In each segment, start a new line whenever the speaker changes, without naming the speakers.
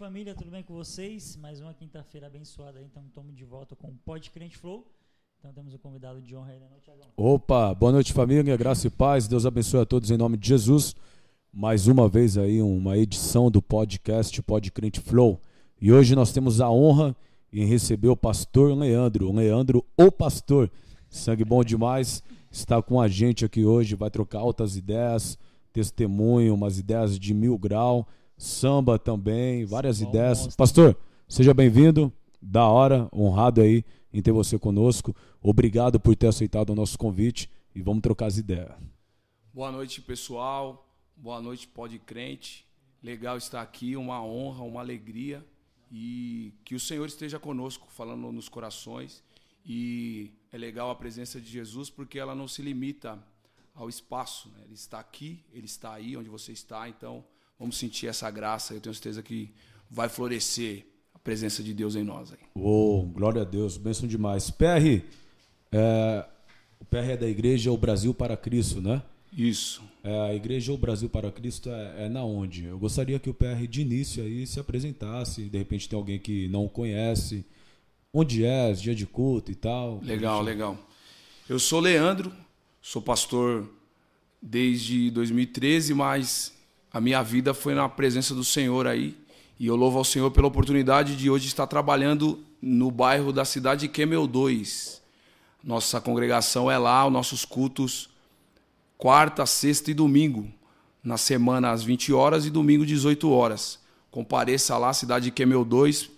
Noite, família. Tudo bem com vocês? Mais uma quinta-feira abençoada. Então, estamos de volta com o Pod Crente Flow. Então, temos o convidado de honra aí da noite, Tiagão.
Opa, boa noite, família. Graça e paz. Deus abençoe a todos em nome de Jesus. Mais uma vez aí, uma edição do podcast Pod Crente Flow. E hoje nós temos a honra em receber o pastor Leandro. Leandro, o pastor. Sangue bom demais. Está com a gente aqui hoje. Vai trocar altas ideias, testemunho, umas ideias de mil grau samba também, várias Só ideias. Mostra. Pastor, seja bem-vindo. Da hora, honrado aí em ter você conosco. Obrigado por ter aceitado o nosso convite e vamos trocar as ideias.
Boa noite, pessoal. Boa noite, Pode Crente. Legal estar aqui, uma honra, uma alegria e que o Senhor esteja conosco, falando nos corações. E é legal a presença de Jesus porque ela não se limita ao espaço. Né? Ele está aqui, ele está aí onde você está. Então, Vamos sentir essa graça. Eu tenho certeza que vai florescer a presença de Deus em nós. Aí.
Oh, glória a Deus, bênção demais. PR, é, o PR é da Igreja O Brasil para Cristo, né?
Isso.
É, a Igreja O Brasil para Cristo é, é, na onde? Eu gostaria que o PR de início aí se apresentasse. De repente tem alguém que não conhece. Onde é, dia de culto e tal.
Legal, legal. Eu sou Leandro, sou pastor desde 2013, mas a minha vida foi na presença do Senhor aí. E eu louvo ao Senhor pela oportunidade de hoje estar trabalhando no bairro da cidade de Quemel 2. Nossa congregação é lá, os nossos cultos quarta, sexta e domingo. Na semana às 20 horas e domingo 18 horas. Compareça lá, cidade de Quemel 2,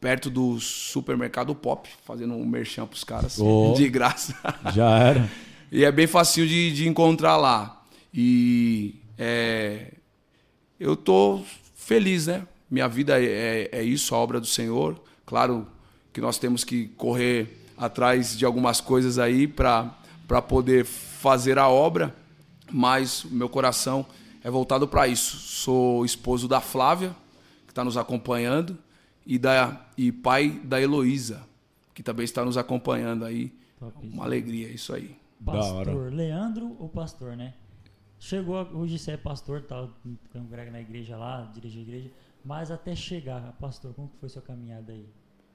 perto do supermercado Pop, fazendo um merchan pros caras oh, de graça.
Já era.
e é bem fácil de, de encontrar lá. E é, eu estou feliz, né? Minha vida é, é, é isso, a obra do Senhor. Claro que nós temos que correr atrás de algumas coisas aí para poder fazer a obra, mas o meu coração é voltado para isso. Sou esposo da Flávia, que está nos acompanhando, e, da, e pai da Heloísa, que também está nos acompanhando aí. Uma alegria, isso aí.
Pastor Leandro ou pastor, né? Chegou, hoje você é pastor, tal, congrega na igreja lá, dirige a igreja, mas até chegar, pastor, como que foi sua caminhada aí?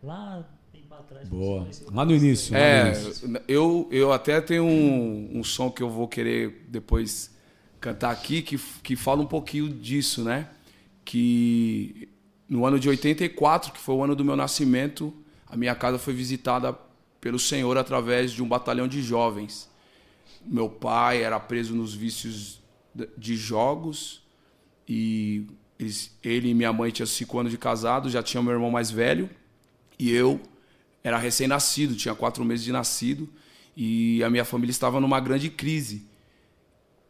Lá tem para trás.
Boa. Lá no início.
É, no início. eu, eu até tenho um, um som que eu vou querer depois cantar aqui que, que fala um pouquinho disso, né? Que no ano de 84, que foi o ano do meu nascimento, a minha casa foi visitada pelo Senhor através de um batalhão de jovens. Meu pai era preso nos vícios de jogos e ele e minha mãe tinham cinco anos de casado, já tinha meu irmão mais velho e eu era recém-nascido, tinha quatro meses de nascido e a minha família estava numa grande crise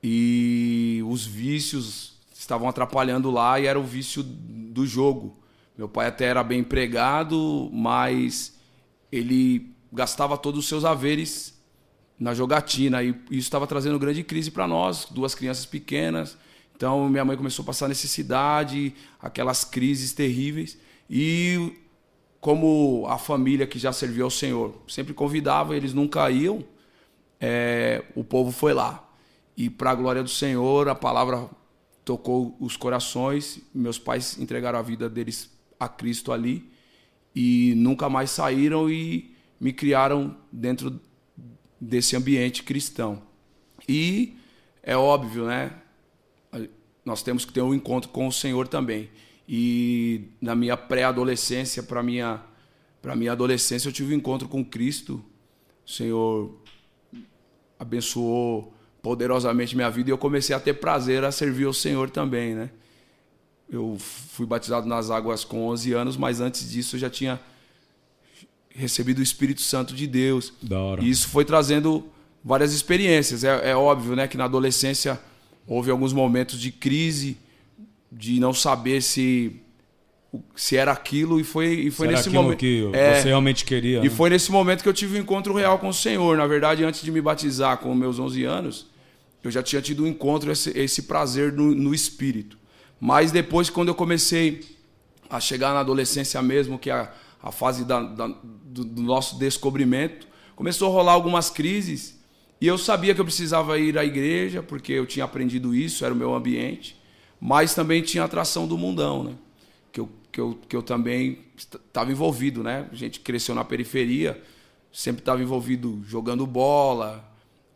e os vícios estavam atrapalhando lá e era o vício do jogo. Meu pai até era bem empregado, mas ele gastava todos os seus haveres na jogatina. E isso estava trazendo grande crise para nós, duas crianças pequenas. Então minha mãe começou a passar necessidade, aquelas crises terríveis. E como a família que já serviu ao Senhor sempre convidava, eles nunca iam, é, o povo foi lá. E para a glória do Senhor, a palavra tocou os corações. Meus pais entregaram a vida deles a Cristo ali e nunca mais saíram e me criaram dentro desse ambiente cristão. E é óbvio, né? Nós temos que ter um encontro com o Senhor também. E na minha pré-adolescência, para minha para minha adolescência, eu tive um encontro com Cristo. O Senhor abençoou poderosamente minha vida e eu comecei a ter prazer a servir ao Senhor também, né? Eu fui batizado nas águas com 11 anos, mas antes disso eu já tinha recebido o Espírito Santo de Deus.
Da hora.
E isso foi trazendo várias experiências. É, é, óbvio né, que na adolescência houve alguns momentos de crise, de não saber se se era aquilo e foi e foi nesse momento
que é, você realmente queria.
E né? foi nesse momento que eu tive um encontro real com o Senhor. Na verdade, antes de me batizar com meus 11 anos, eu já tinha tido um encontro esse, esse prazer no, no espírito. Mas depois quando eu comecei a chegar na adolescência mesmo, que a, a fase da, da, do, do nosso descobrimento, começou a rolar algumas crises e eu sabia que eu precisava ir à igreja, porque eu tinha aprendido isso, era o meu ambiente, mas também tinha atração do mundão, né? que eu, que eu, que eu também estava envolvido, né? A gente cresceu na periferia, sempre estava envolvido jogando bola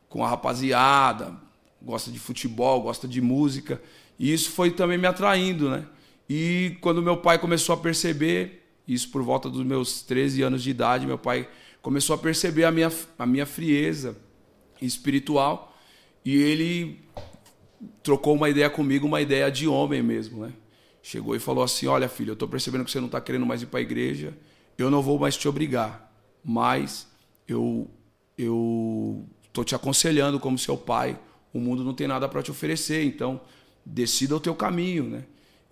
com a rapaziada, gosta de futebol, gosta de música. E isso foi também me atraindo, né? E quando meu pai começou a perceber, isso por volta dos meus 13 anos de idade, meu pai começou a perceber a minha, a minha frieza espiritual e ele trocou uma ideia comigo, uma ideia de homem mesmo, né? Chegou e falou assim: Olha, filho, eu estou percebendo que você não está querendo mais ir para a igreja, eu não vou mais te obrigar, mas eu eu estou te aconselhando como seu pai. O mundo não tem nada para te oferecer, então decida o teu caminho, né?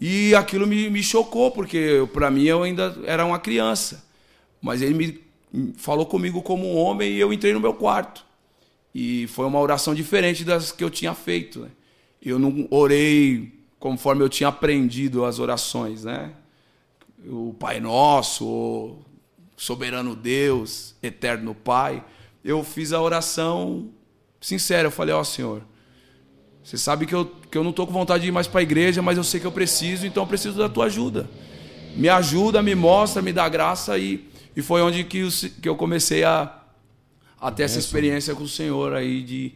E aquilo me, me chocou, porque para mim eu ainda era uma criança. Mas ele me falou comigo como um homem e eu entrei no meu quarto. E foi uma oração diferente das que eu tinha feito. Né? Eu não orei conforme eu tinha aprendido as orações, né? O Pai Nosso, o Soberano Deus, Eterno Pai. Eu fiz a oração sincera. Eu falei, ó oh, Senhor, você sabe que eu, que eu não estou com vontade de ir mais para a igreja, mas eu sei que eu preciso, então eu preciso da tua ajuda. Me ajuda, me mostra, me dá graça. E, e foi onde que, eu, que eu comecei a, a ter essa experiência com o Senhor aí de,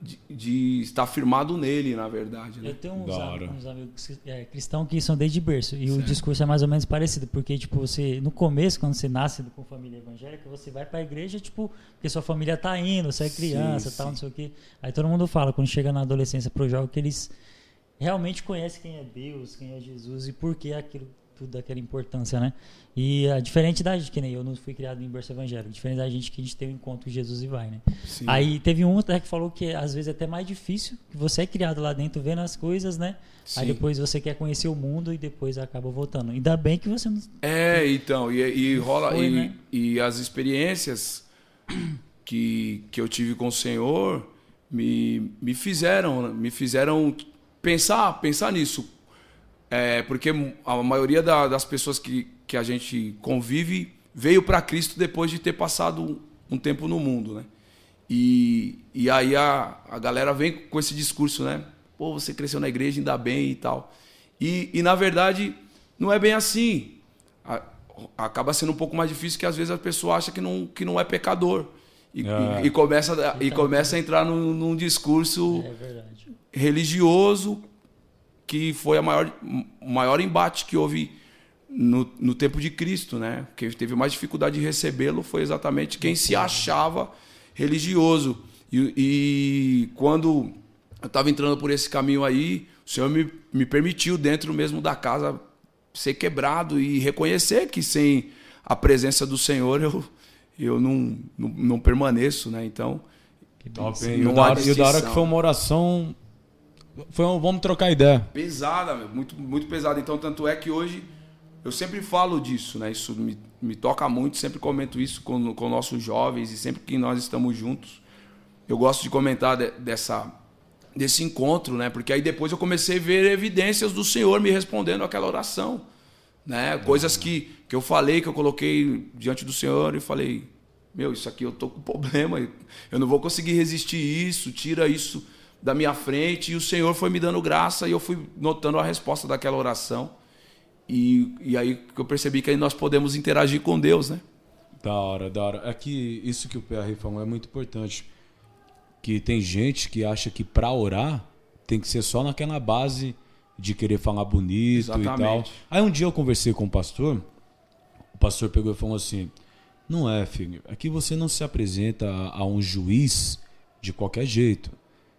de, de, estar firmado nele, na verdade. Né?
Eu tenho uns, uns amigos é, cristãos que são desde berço e certo. o discurso é mais ou menos parecido, porque tipo você no começo quando você nasce com família evangélica, você vai para a igreja tipo porque sua família tá indo, você é criança, sim, tal, sim. não sei o quê. Aí todo mundo fala quando chega na adolescência pro jogo que eles realmente conhecem quem é Deus, quem é Jesus e por que aquilo tudo daquela importância, né? E a diferente da gente, que nem eu não fui criado em berço evangélico, diferente da gente que a gente tem um encontro com Jesus e vai, né? Sim. Aí teve um até que falou que às vezes é até mais difícil, que você é criado lá dentro vendo as coisas, né? Sim. Aí depois você quer conhecer o mundo e depois acaba voltando. Ainda bem que você não.
É, então, e, e rola. Foi, e, né? e as experiências que, que eu tive com o Senhor me, me fizeram, me fizeram pensar, pensar nisso é, porque a maioria da, das pessoas que, que a gente convive veio para Cristo depois de ter passado um tempo no mundo, né? E, e aí a, a galera vem com esse discurso, né? Pô, você cresceu na igreja, ainda bem e tal. E, e na verdade, não é bem assim. A, acaba sendo um pouco mais difícil que às vezes a pessoa acha que não, que não é pecador. E, é. e, e começa, e começa a entrar num, num discurso é religioso que foi a maior, o maior embate que houve no, no tempo de Cristo, né? Quem teve mais dificuldade de recebê-lo foi exatamente quem se achava religioso. E, e quando eu estava entrando por esse caminho aí, o Senhor me, me permitiu, dentro mesmo da casa, ser quebrado e reconhecer que sem a presença do Senhor eu, eu não, não, não permaneço, né? Então.
Que top, hein? E o da hora que foi uma oração foi um, vamos trocar ideia.
Pesada, muito, muito pesada. Então, tanto é que hoje eu sempre falo disso, né? Isso me, me toca muito, sempre comento isso com, com nossos jovens e sempre que nós estamos juntos. Eu gosto de comentar de, dessa, desse encontro, né? Porque aí depois eu comecei a ver evidências do Senhor me respondendo aquela oração. Né? Coisas que, que eu falei, que eu coloquei diante do Senhor e falei: Meu, isso aqui eu tô com problema, eu não vou conseguir resistir isso, tira isso da minha frente e o Senhor foi me dando graça e eu fui notando a resposta daquela oração. E, e aí que eu percebi que aí nós podemos interagir com Deus, né?
Da hora, da hora. É que isso que o PR falou é muito importante. Que tem gente que acha que para orar tem que ser só naquela base de querer falar bonito Exatamente. e tal. Aí um dia eu conversei com o pastor, o pastor pegou e falou assim: Não é, filho, aqui você não se apresenta a um juiz de qualquer jeito.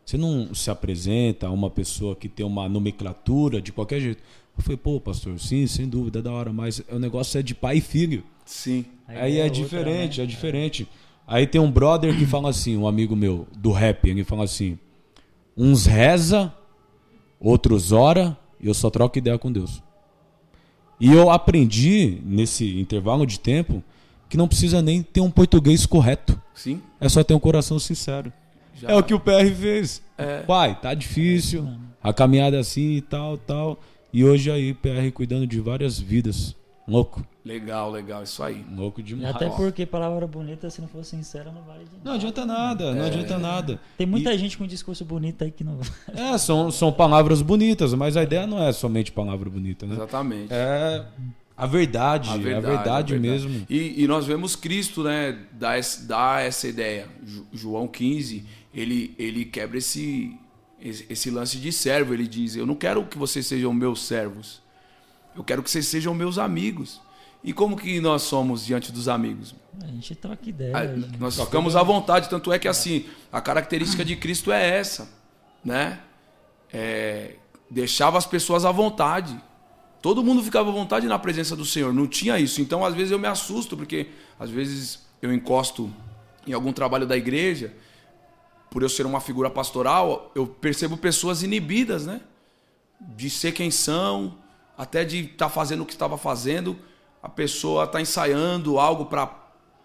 Você não se apresenta a uma pessoa que tem uma nomenclatura de qualquer jeito. Eu falei, pô, pastor, sim, sem dúvida, é da hora, mas o negócio é de pai e filho.
Sim.
Aí, Aí é, é diferente, outra, né? é diferente. Aí tem um brother que fala assim, um amigo meu, do rap, ele fala assim: uns reza, outros ora, e eu só troco ideia com Deus. E eu aprendi nesse intervalo de tempo que não precisa nem ter um português correto.
Sim.
É só ter um coração sincero. Já... É o que o PR fez. É. Pai, tá difícil, a caminhada é assim e tal, tal. E hoje aí, PR cuidando de várias vidas. Louco.
Legal, legal, isso aí.
Louco
E
demais.
até porque palavra bonita, se não for sincera, não vale de nada.
Não adianta nada, não adianta nada.
Tem muita gente com discurso bonito aí que não
É, são, são palavras bonitas, mas a ideia não é somente palavra bonita, né?
Exatamente.
É a verdade, a verdade,
a
mesmo.
E, e nós vemos Cristo, né, dar, dar essa ideia. João 15, ele, ele quebra esse, esse, esse lance de servo. Ele diz: Eu não quero que vocês sejam meus servos, eu quero que vocês sejam meus amigos. E como que nós somos diante dos amigos?
A gente troca ideia.
A-
gente.
nós ficamos à vontade, tanto é que assim, a característica de Cristo é essa, né? É, deixava as pessoas à vontade. Todo mundo ficava à vontade na presença do Senhor, não tinha isso. Então, às vezes eu me assusto, porque às vezes eu encosto em algum trabalho da igreja, por eu ser uma figura pastoral, eu percebo pessoas inibidas, né? De ser quem são, até de estar fazendo o que estava fazendo, a pessoa está ensaiando algo para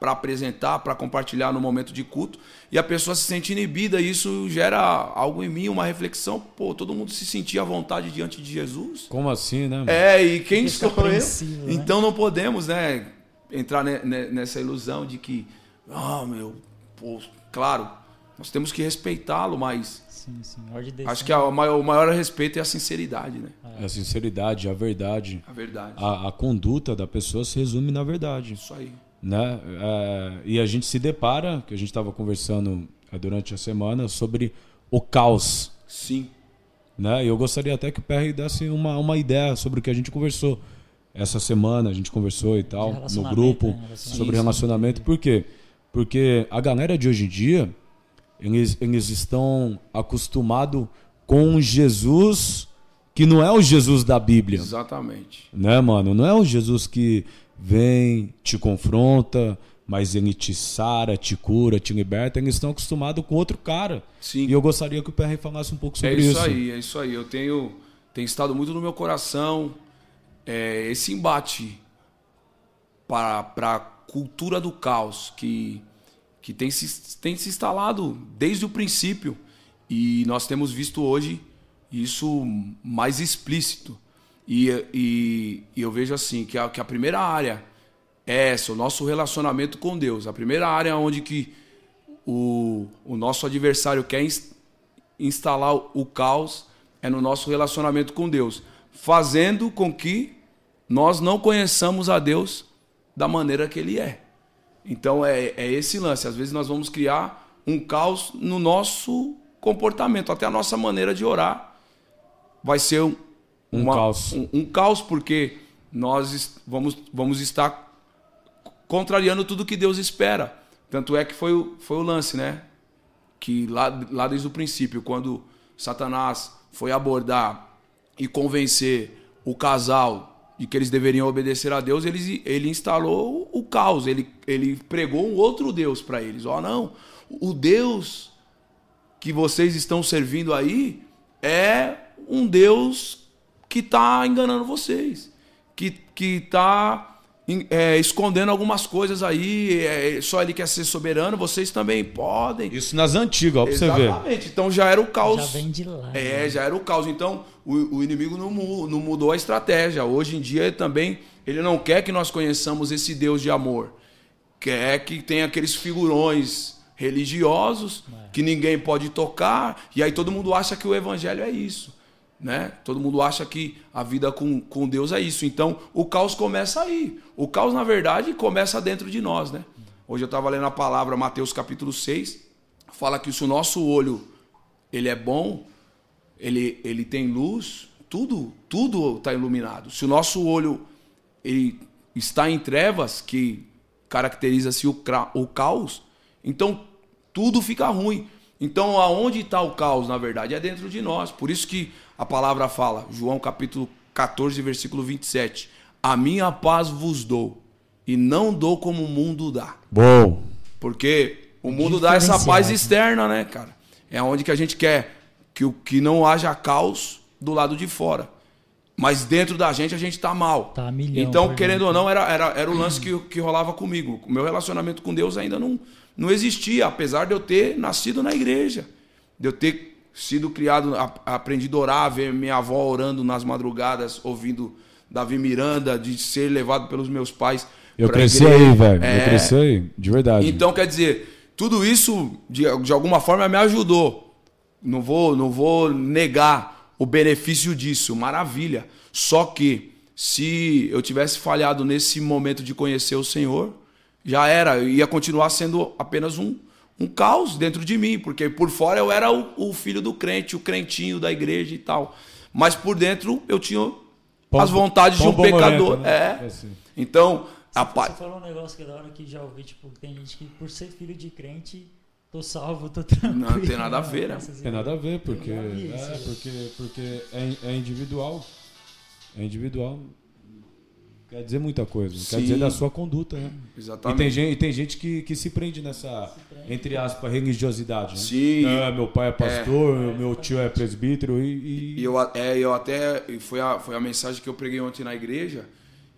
para apresentar, para compartilhar no momento de culto, e a pessoa se sente inibida, e isso gera algo em mim, uma reflexão, pô, todo mundo se sentia à vontade diante de Jesus.
Como assim, né? mano?
É, e quem
Fica
sou eu?
né?
Então não podemos, né, entrar ne- ne- nessa ilusão de que, ah, meu, pô, claro, nós temos que respeitá-lo, mas
Sim, sim.
Acho que a maior- o maior respeito é a sinceridade, né?
A sinceridade, a verdade.
A verdade.
A, a conduta da pessoa se resume na verdade.
Isso aí.
Né? É, e a gente se depara, que a gente estava conversando é, durante a semana, sobre o caos.
Sim.
Né? E eu gostaria até que o PR desse uma, uma ideia sobre o que a gente conversou essa semana, a gente conversou e tal, no grupo,
né? Relacionamento.
sobre relacionamento. Por quê? Porque a galera de hoje em dia, eles, eles estão acostumados com Jesus que não é o Jesus da Bíblia
Exatamente.
né, mano? Não é o Jesus que vem, te confronta, mas ele te sara, te cura, te liberta. Eles estão acostumados com outro cara.
Sim.
E eu gostaria que o PR falasse um pouco
É
sobre
isso,
isso.
aí, é isso aí. Eu tenho, tenho estado muito no meu coração é, esse embate para a cultura do caos que, que tem, se, tem se instalado desde o princípio. E nós temos visto hoje isso mais explícito. E, e, e eu vejo assim que a, que a primeira área é essa, o nosso relacionamento com Deus. A primeira área onde que o, o nosso adversário quer ins- instalar o caos é no nosso relacionamento com Deus, fazendo com que nós não conheçamos a Deus da maneira que Ele é. Então é, é esse lance. Às vezes nós vamos criar um caos no nosso comportamento, até a nossa maneira de orar vai ser um,
Um
uma-
caos.
um- um caos porque nós vamos, vamos estar contrariando tudo que Deus espera. Tanto é que foi o, foi o lance, né? Que lá, lá desde o princípio, quando Satanás foi abordar e convencer o casal de que eles deveriam obedecer a Deus, ele, ele instalou o caos, ele, ele pregou um outro Deus para eles. Ó, não, o Deus que vocês estão servindo aí é um Deus que está enganando vocês, que que está escondendo algumas coisas aí, é, só ele quer ser soberano, vocês também podem.
Isso nas antigas, ó, pra você ver.
Exatamente. Então já era o caos.
Já vem de lá.
É,
né?
já era o caos. Então, o, o inimigo não, não mudou a estratégia. Hoje em dia, ele também, ele não quer que nós conheçamos esse Deus de amor. Quer que tenha aqueles figurões religiosos que ninguém pode tocar. E aí todo mundo acha que o evangelho é isso. Né? Todo mundo acha que a vida com, com Deus é isso. Então, o caos começa aí. O caos, na verdade, começa dentro de nós. Né? Hoje eu estava lendo a palavra, Mateus capítulo 6, fala que se o nosso olho ele é bom, ele, ele tem luz, tudo tudo está iluminado. Se o nosso olho ele está em trevas, que caracteriza-se o, o caos, então tudo fica ruim. Então, aonde está o caos, na verdade? É dentro de nós. Por isso que a palavra fala, João capítulo 14, versículo 27. A minha paz vos dou, e não dou como o mundo dá.
Bom.
Porque o mundo dá essa paz externa, né, cara? É onde que a gente quer que, o- que não haja caos do lado de fora. Mas dentro da gente a gente tá mal.
Tá milhão
então, querendo ou não, era, era, era o lance que, que rolava comigo. O meu relacionamento com Deus ainda não, não existia, apesar de eu ter nascido na igreja. De eu ter sido criado, a- aprendido a orar, ver minha avó orando nas madrugadas, ouvindo Davi Miranda, de ser levado pelos meus pais.
Eu cresci
igreja.
aí, velho.
É.
Eu cresci aí, de verdade.
Então, quer dizer, tudo isso, de, de alguma forma, me ajudou. Não vou, não vou negar o benefício disso, maravilha. Só que, se eu tivesse falhado nesse momento de conhecer o Senhor, já era, eu ia continuar sendo apenas um, um caos dentro de mim, porque por fora eu era o, o filho do crente, o crentinho da igreja e tal. Mas por dentro eu tinha as vontades de um pecador.
borboleta, né?
É.
assim.
Então, a
Você falou um negócio que é da hora que já ouvi, tipo, tem gente que por ser filho de crente, tô salvo, tô tranquilo.
Não tem nada a ver, né?
Tem nada a ver, porque é, porque, porque é, é individual. É individual. Quer dizer muita coisa. Quer
Sim.
dizer da sua conduta, né? E
Exatamente.
tem gente, e tem gente que, que se prende nessa, entre aspas, religiosidade. Né?
Sim.
Ah, meu pai é pastor, meu tio é presbítero e. e-
E eu, a- é, eu até. e Foi a, foi a mensagem que eu preguei ontem na igreja,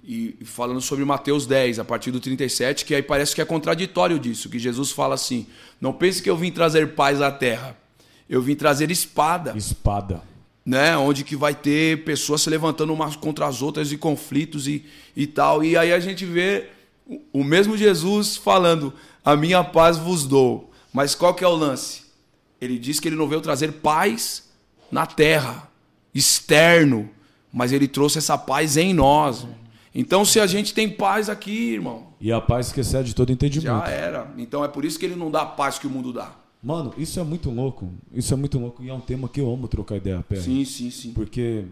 e, e falando sobre Mateus 10, a partir do 37, que aí parece que é contraditório disso, que Jesus fala assim: Não pense que eu vim trazer paz à terra, eu vim trazer espada,
Espada.
Né? Onde que vai ter pessoas se levantando umas contra as outras e conflitos e, e tal. E aí a gente vê o- mesmo Jesus falando: A minha paz vos dou. Mas qual que é o lance? Ele diz que ele não veio trazer paz na terra, externo, mas ele trouxe essa paz em nós. Então, se a gente tem paz aqui, irmão,
E a paz que excede todo entendimento.
já era. Então é por isso que ele não dá a paz que o mundo dá.
Mano, isso é muito louco. Isso é muito louco e é um tema que eu amo trocar ideia, Pé.
Sim, sim, sim.
Porque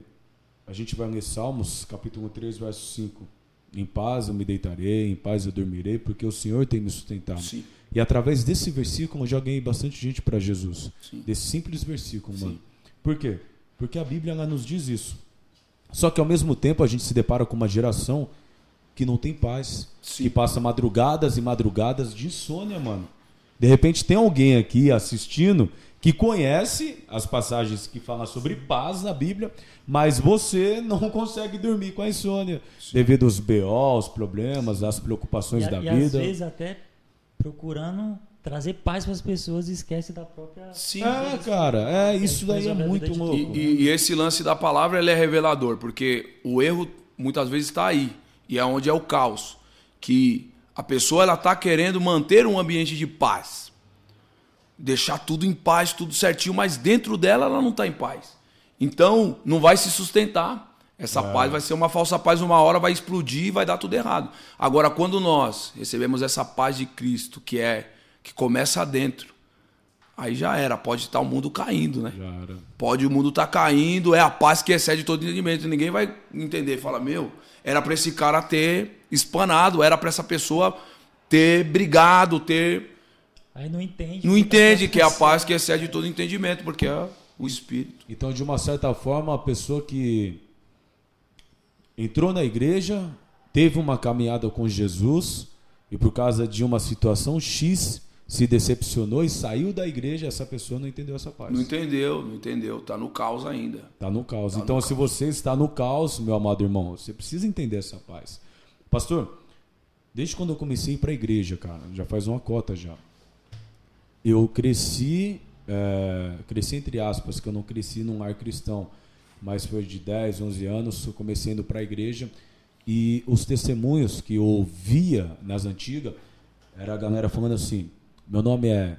a gente vai ler Salmos, capítulo 3, verso 5. Em paz eu me deitarei, em paz eu dormirei, porque o Senhor tem me sustentado.
Sim.
E através desse versículo eu já ganhei bastante gente para Jesus.
Sim.
Desse simples versículo,
Sim.
mano. Por quê? Porque a Bíblia ela nos diz isso. Só que ao mesmo tempo a gente se depara com uma geração que não tem paz,
Sim.
que passa madrugadas e madrugadas de insônia, mano. De repente tem alguém aqui assistindo que conhece as passagens que falam sobre paz na Bíblia, mas você não consegue dormir com a insônia devido aos BO, os problemas, às preocupações
E,
da
e às
vida.
vezes até procurando trazer paz para as pessoas e esquece da própria.
Sim.
É, cara, é isso daí é
a
muito louco.
E, e- e esse lance da palavra ele é revelador, porque o erro muitas vezes está aí, e é onde é o caos, que a pessoa ela está querendo manter um ambiente de paz, deixar tudo em paz, tudo certinho, mas dentro dela ela não está em paz. Então não vai se sustentar. Essa paz vai ser uma falsa paz, uma hora vai explodir e vai dar tudo errado. Agora, quando nós recebemos essa paz de Cristo, que é que começa dentro, aí já era, pode estar o mundo caindo, né? Pode o mundo estar caindo, é a paz que excede todo entendimento. Ninguém vai entender. Fala, meu, era para esse cara ter espanado, era para essa pessoa ter brigado, ter.
Aí não entende.
Não
que tá
entende que é a paz que excede todo entendimento, porque é o Espírito.
Então, de uma certa forma, a pessoa que entrou na igreja, teve uma caminhada com Jesus e por causa de uma situação X se decepcionou e saiu da igreja, essa pessoa não entendeu essa paz.
Não entendeu, não entendeu. Tá no caos ainda.
Está no caos.
Tá no
então, se você está no caos, meu amado irmão, você precisa entender essa paz. Pastor, desde quando eu comecei para a igreja, cara, já faz uma cota já. Eu cresci, é, cresci entre aspas, que eu não cresci num lar cristão, mas foi de 10, 11 anos, comecei indo para a igreja e os testemunhos que eu ouvia nas antigas era a galera falando assim: meu nome é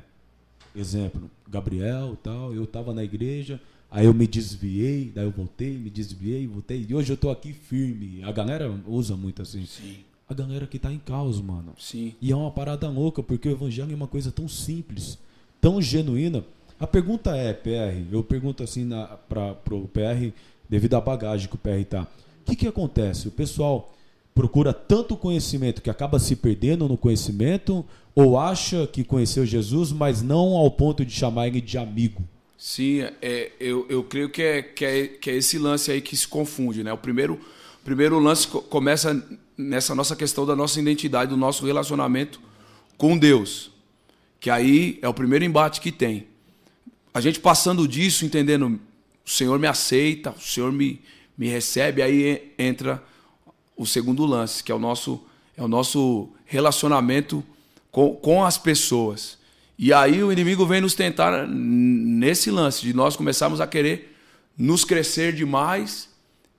exemplo, Gabriel, tal, eu estava na igreja, aí eu me desviei, daí eu voltei, me desviei, voltei, e hoje eu tô aqui firme. A galera usa muito assim.
Sim,
A galera que tá em caos, mano.
sim.
E é uma parada louca, porque o evangelho é uma coisa tão simples, tão genuína. A pergunta é, PR, eu pergunto assim na, pra, pro PR, devido à bagagem que o PR tá. O que que acontece? O pessoal procura tanto conhecimento que acaba se perdendo no conhecimento, ou acha que conheceu Jesus, mas não ao ponto de chamar ele de amigo?
Sim, é, eu, eu creio que é, que, é, que é esse lance aí que se confunde, né? O primeiro, primeiro lance co- começa nessa nossa questão da nossa identidade, do nosso relacionamento com Deus. Que aí é o primeiro embate que tem. A gente passando disso, entendendo, o Senhor me aceita, o Senhor me, me recebe, aí en- entra o segundo lance, que é o nosso, é o nosso relacionamento com, com as pessoas. E aí o inimigo vem nos tentar nesse lance de nós começarmos a querer nos crescer demais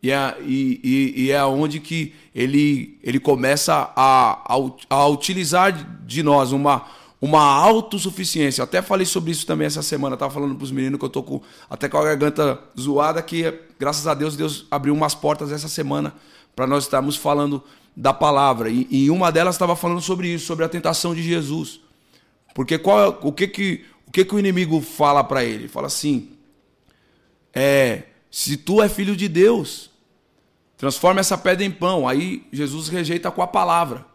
E é, e, e, é onde que ele, ele começa a, a, a utilizar de nós uma, uma autossuficiência. Até falei sobre isso também essa semana. Eu tava falando para os meninos que eu tô com, até com a garganta zoada, que graças a Deus, Deus abriu umas portas essa semana para nós estarmos falando da palavra. E, e uma delas estava falando sobre isso, sobre a tentação de Jesus. Porque qual é, o que que o que que o inimigo fala para ele? Fala assim: é, se tu é filho de Deus, transforma essa pedra em pão. Aí Jesus rejeita com a palavra.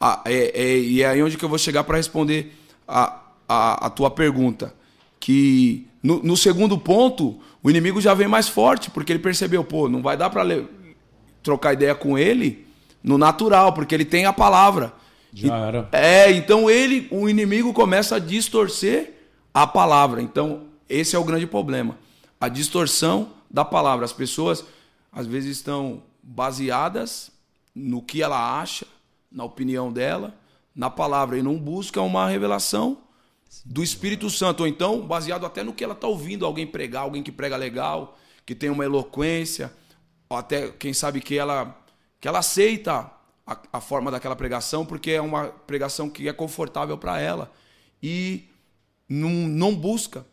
Ah, é, é, e é aí onde que eu vou chegar para responder a, a, a, tua pergunta. Que no, no, segundo ponto, o inimigo já vem mais forte, porque ele percebeu, pô, não vai dar para trocar ideia com ele no natural, porque ele tem a palavra.
Já era.
É, então ele, o inimigo começa a distorcer a palavra. Então, esse é o grande problema. A distorção da palavra. As pessoas às vezes estão baseadas no que ela acha, na opinião dela, na palavra, e não buscam uma revelação do Espírito Santo, ou então baseado até no que ela está ouvindo alguém pregar, alguém que prega legal, que tem uma eloquência, ou até quem sabe que ela que ela aceita a, a forma daquela pregação porque é uma pregação que é confortável para ela e não, não busca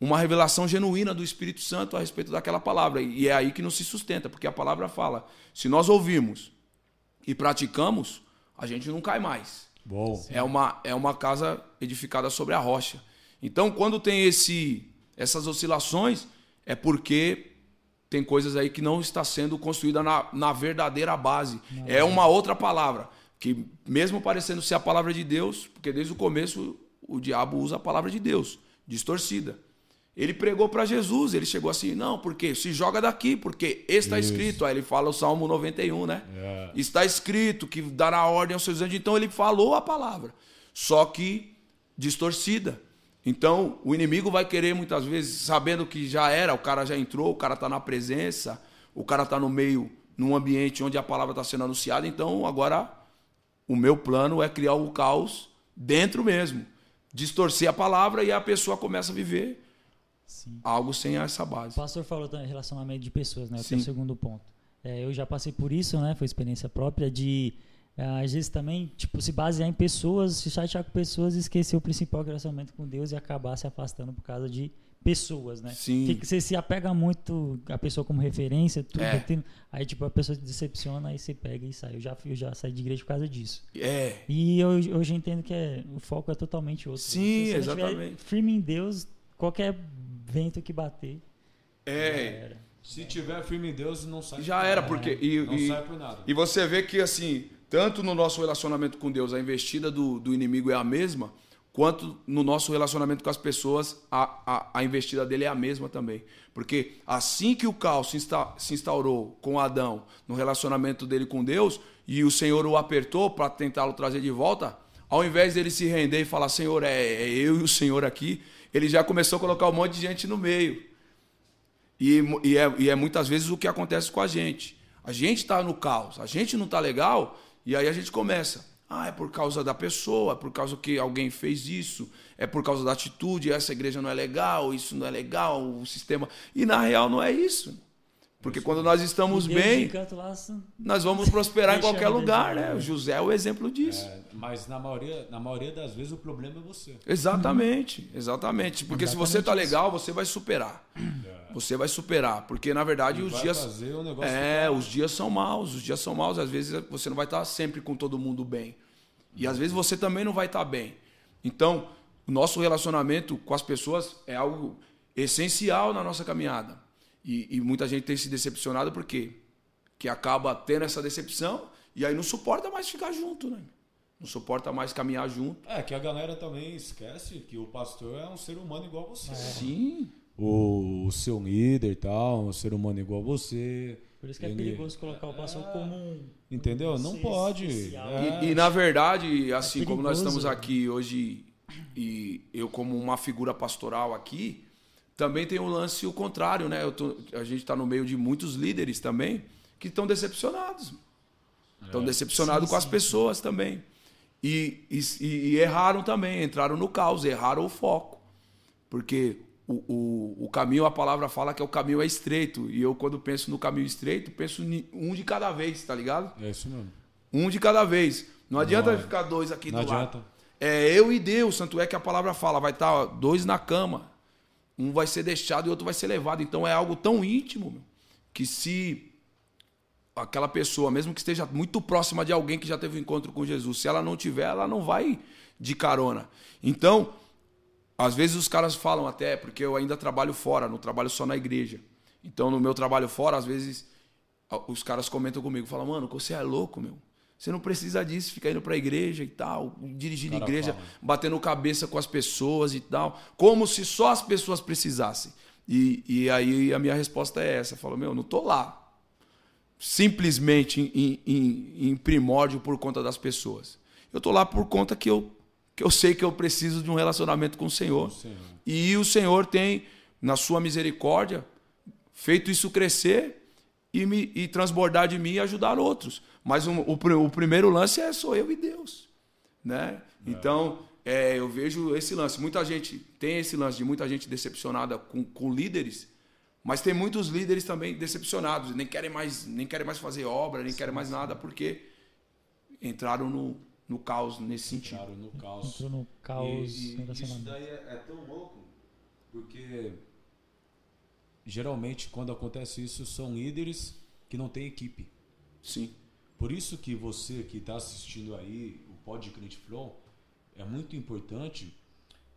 uma revelação genuína do Espírito Santo a respeito daquela palavra. E é aí que não se sustenta, porque a palavra fala: se nós ouvimos e praticamos, a gente não cai mais.
Bom.
É uma, é uma casa edificada sobre a rocha. Então, quando tem esse, essas oscilações, é porque tem coisas aí que não está sendo construída na, na verdadeira base. Não, é uma outra palavra, que mesmo parecendo ser a palavra de Deus, porque desde o começo o diabo usa a palavra de Deus, distorcida. Ele pregou para Jesus, ele chegou assim, não, porque se joga daqui, porque está escrito, aí ele fala o Salmo 91, né? Yeah. É. Está escrito que dará ordem aos seus anjos, então ele falou a palavra, só que distorcida. Então, o inimigo vai querer muitas vezes, sabendo que já era, o cara já entrou, o cara está na presença, o cara está no meio, num ambiente onde a palavra está sendo anunciada, então agora o meu plano é criar o caos dentro mesmo, distorcer a palavra e a pessoa começa a viver Sim. algo sem essa base.
O pastor falou também relacionamento de pessoas, né? Que é o segundo ponto. É, eu já passei por isso, né? Foi experiência própria de às vezes também, tipo, se basear em pessoas, se chatear com pessoas e esquecer o principal relacionamento com Deus e acabar se afastando por causa de pessoas, né?
Sim.
Que você se apega muito a pessoa como referência, tudo, é. aí tipo a pessoa se decepciona, aí você pega e sai. Eu já, eu já saí de igreja por causa disso.
É.
E eu, hoje entendo que é, o foco é totalmente outro.
Sim, se exatamente.
Firme em Deus, qualquer vento que bater.
É.
Se tiver firme em Deus, não sai.
Já era, porque. E,
não
e,
sai por nada.
E você vê que, assim, tanto no nosso relacionamento com Deus, a investida do, do inimigo é a mesma, quanto no nosso relacionamento com as pessoas, a, a, a investida dele é a mesma também. Porque assim que o caos se, insta, se instaurou com Adão no relacionamento dele com Deus, e o Senhor o apertou para tentá-lo trazer de volta, ao invés dele se render e falar, Senhor, é, é eu e o Senhor aqui, ele já começou a colocar um monte de gente no meio. E, e, é, e é muitas vezes o que acontece com a gente. A gente está no caos, a gente não está legal, e aí a gente começa. Ah, é por causa da pessoa, é por causa que alguém fez isso, é por causa da atitude, essa igreja não é legal, isso não é legal, o sistema. E na real não é isso. Porque quando nós estamos bem, nós vamos prosperar em qualquer lugar, né? O José é o exemplo disso. É,
mas na maioria, na maioria das vezes o problema é você.
Exatamente, exatamente. Porque exatamente se você tá legal, você vai superar. É. Você vai superar, porque na verdade e os dias é, os dias são maus, os dias são maus, às vezes você não vai estar sempre com todo mundo bem. E às vezes você também não vai estar bem. Então, o nosso relacionamento com as pessoas é algo essencial na nossa caminhada. E, e, muita gente tem se decepcionado por quê? Que acaba tendo essa decepção e aí não suporta mais ficar junto, né? Não suporta mais caminhar junto.
É, que a galera também esquece que o pastor é um ser humano igual a você. É.
Sim.
O, o, seu líder e tal, um ser humano igual a você.
Por isso que é perigoso colocar o pastor é, como um.
Entendeu? Não pode.
É. E, e, na verdade, assim, é como nós estamos aqui hoje, e eu como uma figura pastoral aqui, também tem o um lance o contrário, né? Tô, a gente está no meio de muitos líderes também que estão decepcionados. Estão é. decepcionados com as pessoas sim. também. E, e, e, erraram também, entraram no caos, erraram o foco. Porque o, o, o, caminho, a palavra fala que é o caminho é estreito. E eu, quando penso no caminho estreito, penso um de cada vez, tá ligado?
É isso mesmo.
Um de cada vez. Não adianta não, ficar dois aqui
não
do
adianta.
lado. É eu e Deus, tanto é que a palavra fala, vai estar tá, dois na cama. Um vai ser deixado e outro vai ser levado. Então é algo tão íntimo meu, que se aquela pessoa, mesmo que esteja muito próxima de alguém que já teve um encontro com Jesus, se ela não tiver, ela não vai de carona. Então, às vezes os caras falam até, porque eu ainda trabalho fora, não trabalho só na igreja. Então, no meu trabalho fora, às vezes os caras comentam comigo, falam, mano, você é louco, meu. Você não precisa disso, ficar indo pra igreja e tal, dirigindo Cara, igreja, fala. batendo cabeça com as pessoas e tal, como se só as pessoas precisassem. E, e aí a minha resposta é essa: eu falo, meu, não tô lá simplesmente em, em, em primórdio por conta das pessoas. Eu tô lá por conta que eu que eu sei que eu preciso de um relacionamento com o Senhor. Senhor. E o Senhor tem, na sua misericórdia, feito isso crescer e, me, e transbordar de mim e ajudar outros. Mas o, o, o primeiro lance é sou eu e Deus. Né? É. Então, é, eu vejo esse lance. Muita gente tem esse lance de muita gente decepcionada com, com líderes, mas tem muitos líderes também decepcionados, nem querem mais, nem querem mais fazer obra, nem querem mais nada, porque entraram no, no caos nesse sentido.
Claro, no caos.
Entrou no caos.
E, e isso daí é, é, tão louco, porque geralmente quando acontece isso são líderes que não têm equipe.
Sim.
Por isso que você que está assistindo aí o Pod Crente Flow, é muito importante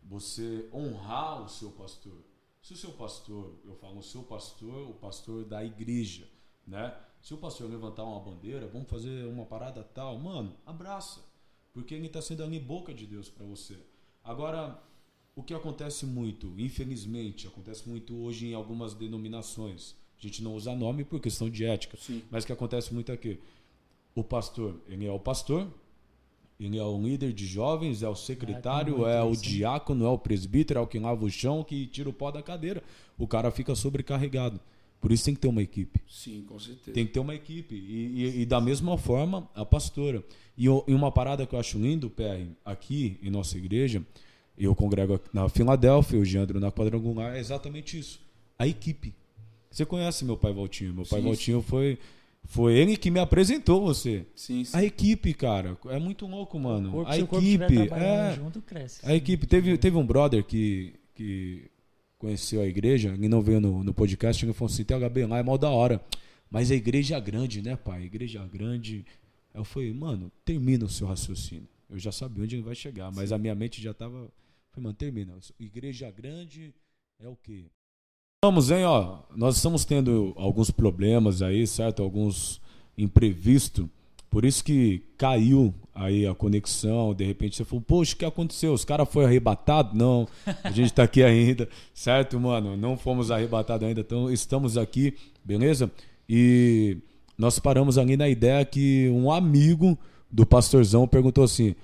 você honrar o seu pastor. Se o seu pastor, eu falo o seu pastor, o pastor da igreja, né? Se o pastor levantar uma bandeira, vamos fazer uma parada tal, mano, abraça porque ele está sendo ali boca de Deus para você. Agora, o que acontece muito, infelizmente, acontece muito hoje em algumas denominações. A gente não usa nome por questão de ética,
Sim.
mas o que acontece muito aqui, o pastor, ele é o pastor, ele é o líder de jovens, é o secretário, é, é o diácono, é o presbítero, é o que lava o chão, que tira o pó da cadeira. O cara fica sobrecarregado. Por isso tem que ter uma equipe.
Sim, com certeza.
Tem que ter uma equipe. E, e, e da mesma forma, a pastora. E, e, uma parada que eu acho lindo, PR, aqui em nossa igreja, eu congrego na Filadélfia, o Geandro na Quadrangular, é exatamente isso. A equipe. Você conhece meu pai Valtinho? Meu pai sim, Valtinho sim. foi foi ele que me apresentou você.
Sim, sim.
A equipe, cara, é muito louco, mano. a equipe, é,
junto, cresce.
A equipe teve teve um brother que que conheceu a igreja e não veio no, no podcast, ele falou assim: THB lá é mal da hora. Mas a igreja é grande, né, pai? A igreja é grande. Eu falei, mano, termina o seu raciocínio. Eu já sabia onde ele vai chegar, mas Sim. a minha mente já estava. Falei, mano, termina. Igreja grande é o quê? Vamos, hein, ó. Nós estamos tendo alguns problemas aí, certo? Alguns imprevistos. Por isso que caiu aí a conexão, de repente você falou, poxa, o que aconteceu? Os caras foram arrebatados? Não, a gente está aqui ainda, certo, mano? Não fomos arrebatados ainda, então estamos aqui, beleza? E nós paramos ali na ideia que um amigo do pastorzão perguntou assim: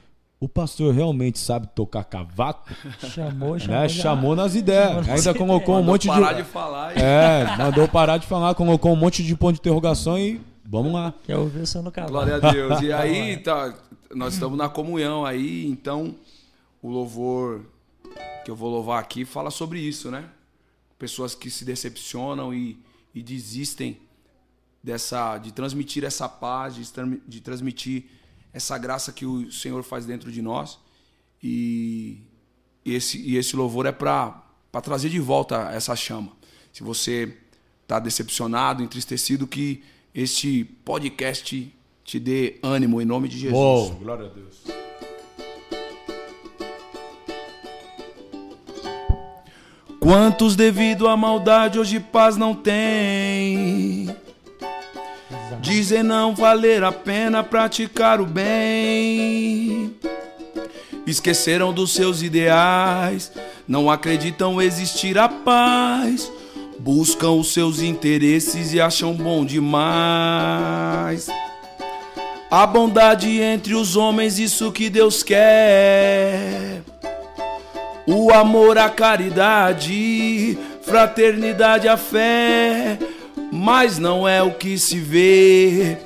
o pastor realmente sabe tocar cavaco?
Chamou,
chamou. Né? Chamou nas ideias. Chamou nas Ainda colocou um monte de.
parar de falar.
E... É, mandou parar de falar, colocou um monte de ponto de interrogação e Vamos lá.
Quer ouvir o som no cavalo.
Glória a Deus. E aí, tá, nós estamos na comunhão aí, então o louvor que eu vou louvar aqui fala sobre isso, né? Pessoas que se decepcionam e, e desistem dessa de transmitir essa paz, de, de transmitir essa graça que o Senhor faz dentro de nós. E esse, e esse louvor é para trazer de volta essa chama. Se você está decepcionado, entristecido, que este podcast te dê ânimo em nome de Jesus.
Uou, glória a Deus.
Quantos devido à maldade hoje paz não têm? Dizem não valer a pena praticar o bem. Esqueceram dos seus ideais, não acreditam existir a paz buscam os seus interesses e acham bom demais. A bondade entre os homens, isso que Deus quer. O amor, a caridade, fraternidade, a fé. Mas não é o que se vê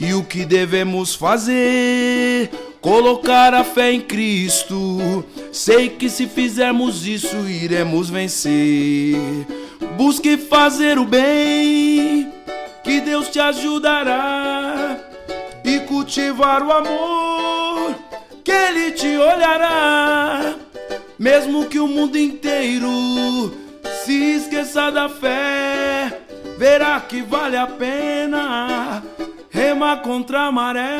e o que devemos fazer. colocar a fé em Cristo. Sei que se fizermos isso, iremos vencer. Busque fazer o bem, que Deus te ajudará. E cultivar o amor, que Ele te olhará. Mesmo que o mundo inteiro se esqueça da fé, verá que vale a pena remar contra a maré.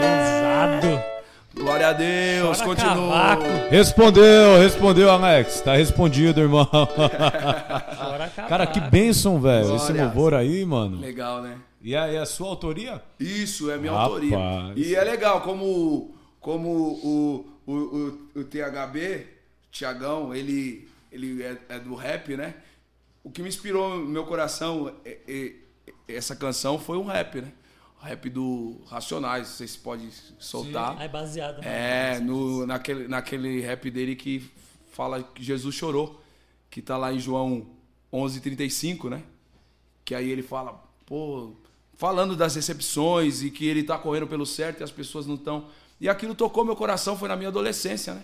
Pesado.
Glória a Deus,
Chora
continua.
cavaco.
Respondeu, respondeu, Alex. Tá respondido, irmão.
Chora
Cara, que bênção, velho. Esse louvor aí, mano.
Legal, né?
E a, e a sua autoria?
Isso, é minha
Rapaz.
autoria. E é legal, como, como o, o, o, o THB, Tiagão, ele, ele é, é do rap, né? O que me inspirou no meu coração, é- é- essa canção, foi um rap, né? O rap do Racionais, vocês podem soltar.
Ah, é baseado.
É, no, naquele, naquele rap dele que fala que Jesus chorou, que tá lá em João 11:35, né? Que aí ele fala, pô, falando das recepções e que ele tá correndo pelo certo e as pessoas não estão. E aquilo tocou meu coração, foi na minha adolescência, né?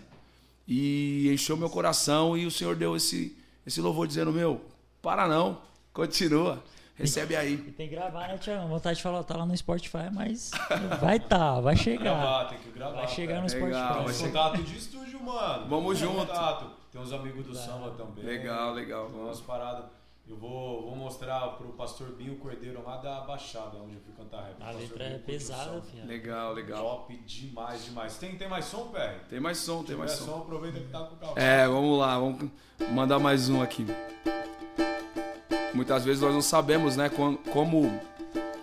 E encheu meu coração e o Senhor deu esse esse louvor dizendo, meu, para não, continua, recebe aí.
E tem que gravar, né, Tiagão? Vontade de falar, tá lá no Spotify, mas vai tá, vai chegar.
tem que gravar.
Vai chegar no
Legal,
Spotify.
vai chegar.
Contato de estúdio, mano.
Vamos
Tem
junto.
contato. Tem uns amigos do samba também.
Legal, legal.
Tem umas paradas. Eu vou, vou mostrar pro pastor Binho Cordeiro lá da Baixada, onde eu fui cantar rap.
A letra é
Binho
pesada, filho.
Legal, legal.
Top demais, demais. Tem, tem mais som, PR?
Tem mais som, tem mais
É
som.
som, aproveita que tá com o carro.
É, vamos lá, vamos mandar mais um aqui. Muitas vezes nós não sabemos, né, com- como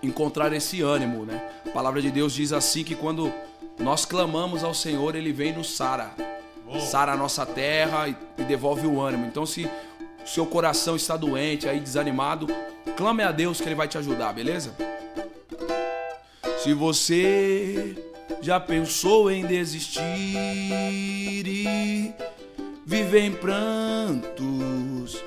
encontrar esse ânimo, né? A palavra de Deus diz assim que quando nós clamamos ao Senhor, ele vem nos sara. Sara a nossa terra e, e devolve o ânimo. Então, se seu coração está doente, aí desanimado, clame a Deus que ele vai te ajudar, beleza? Se você já pensou em desistir e viver em prantos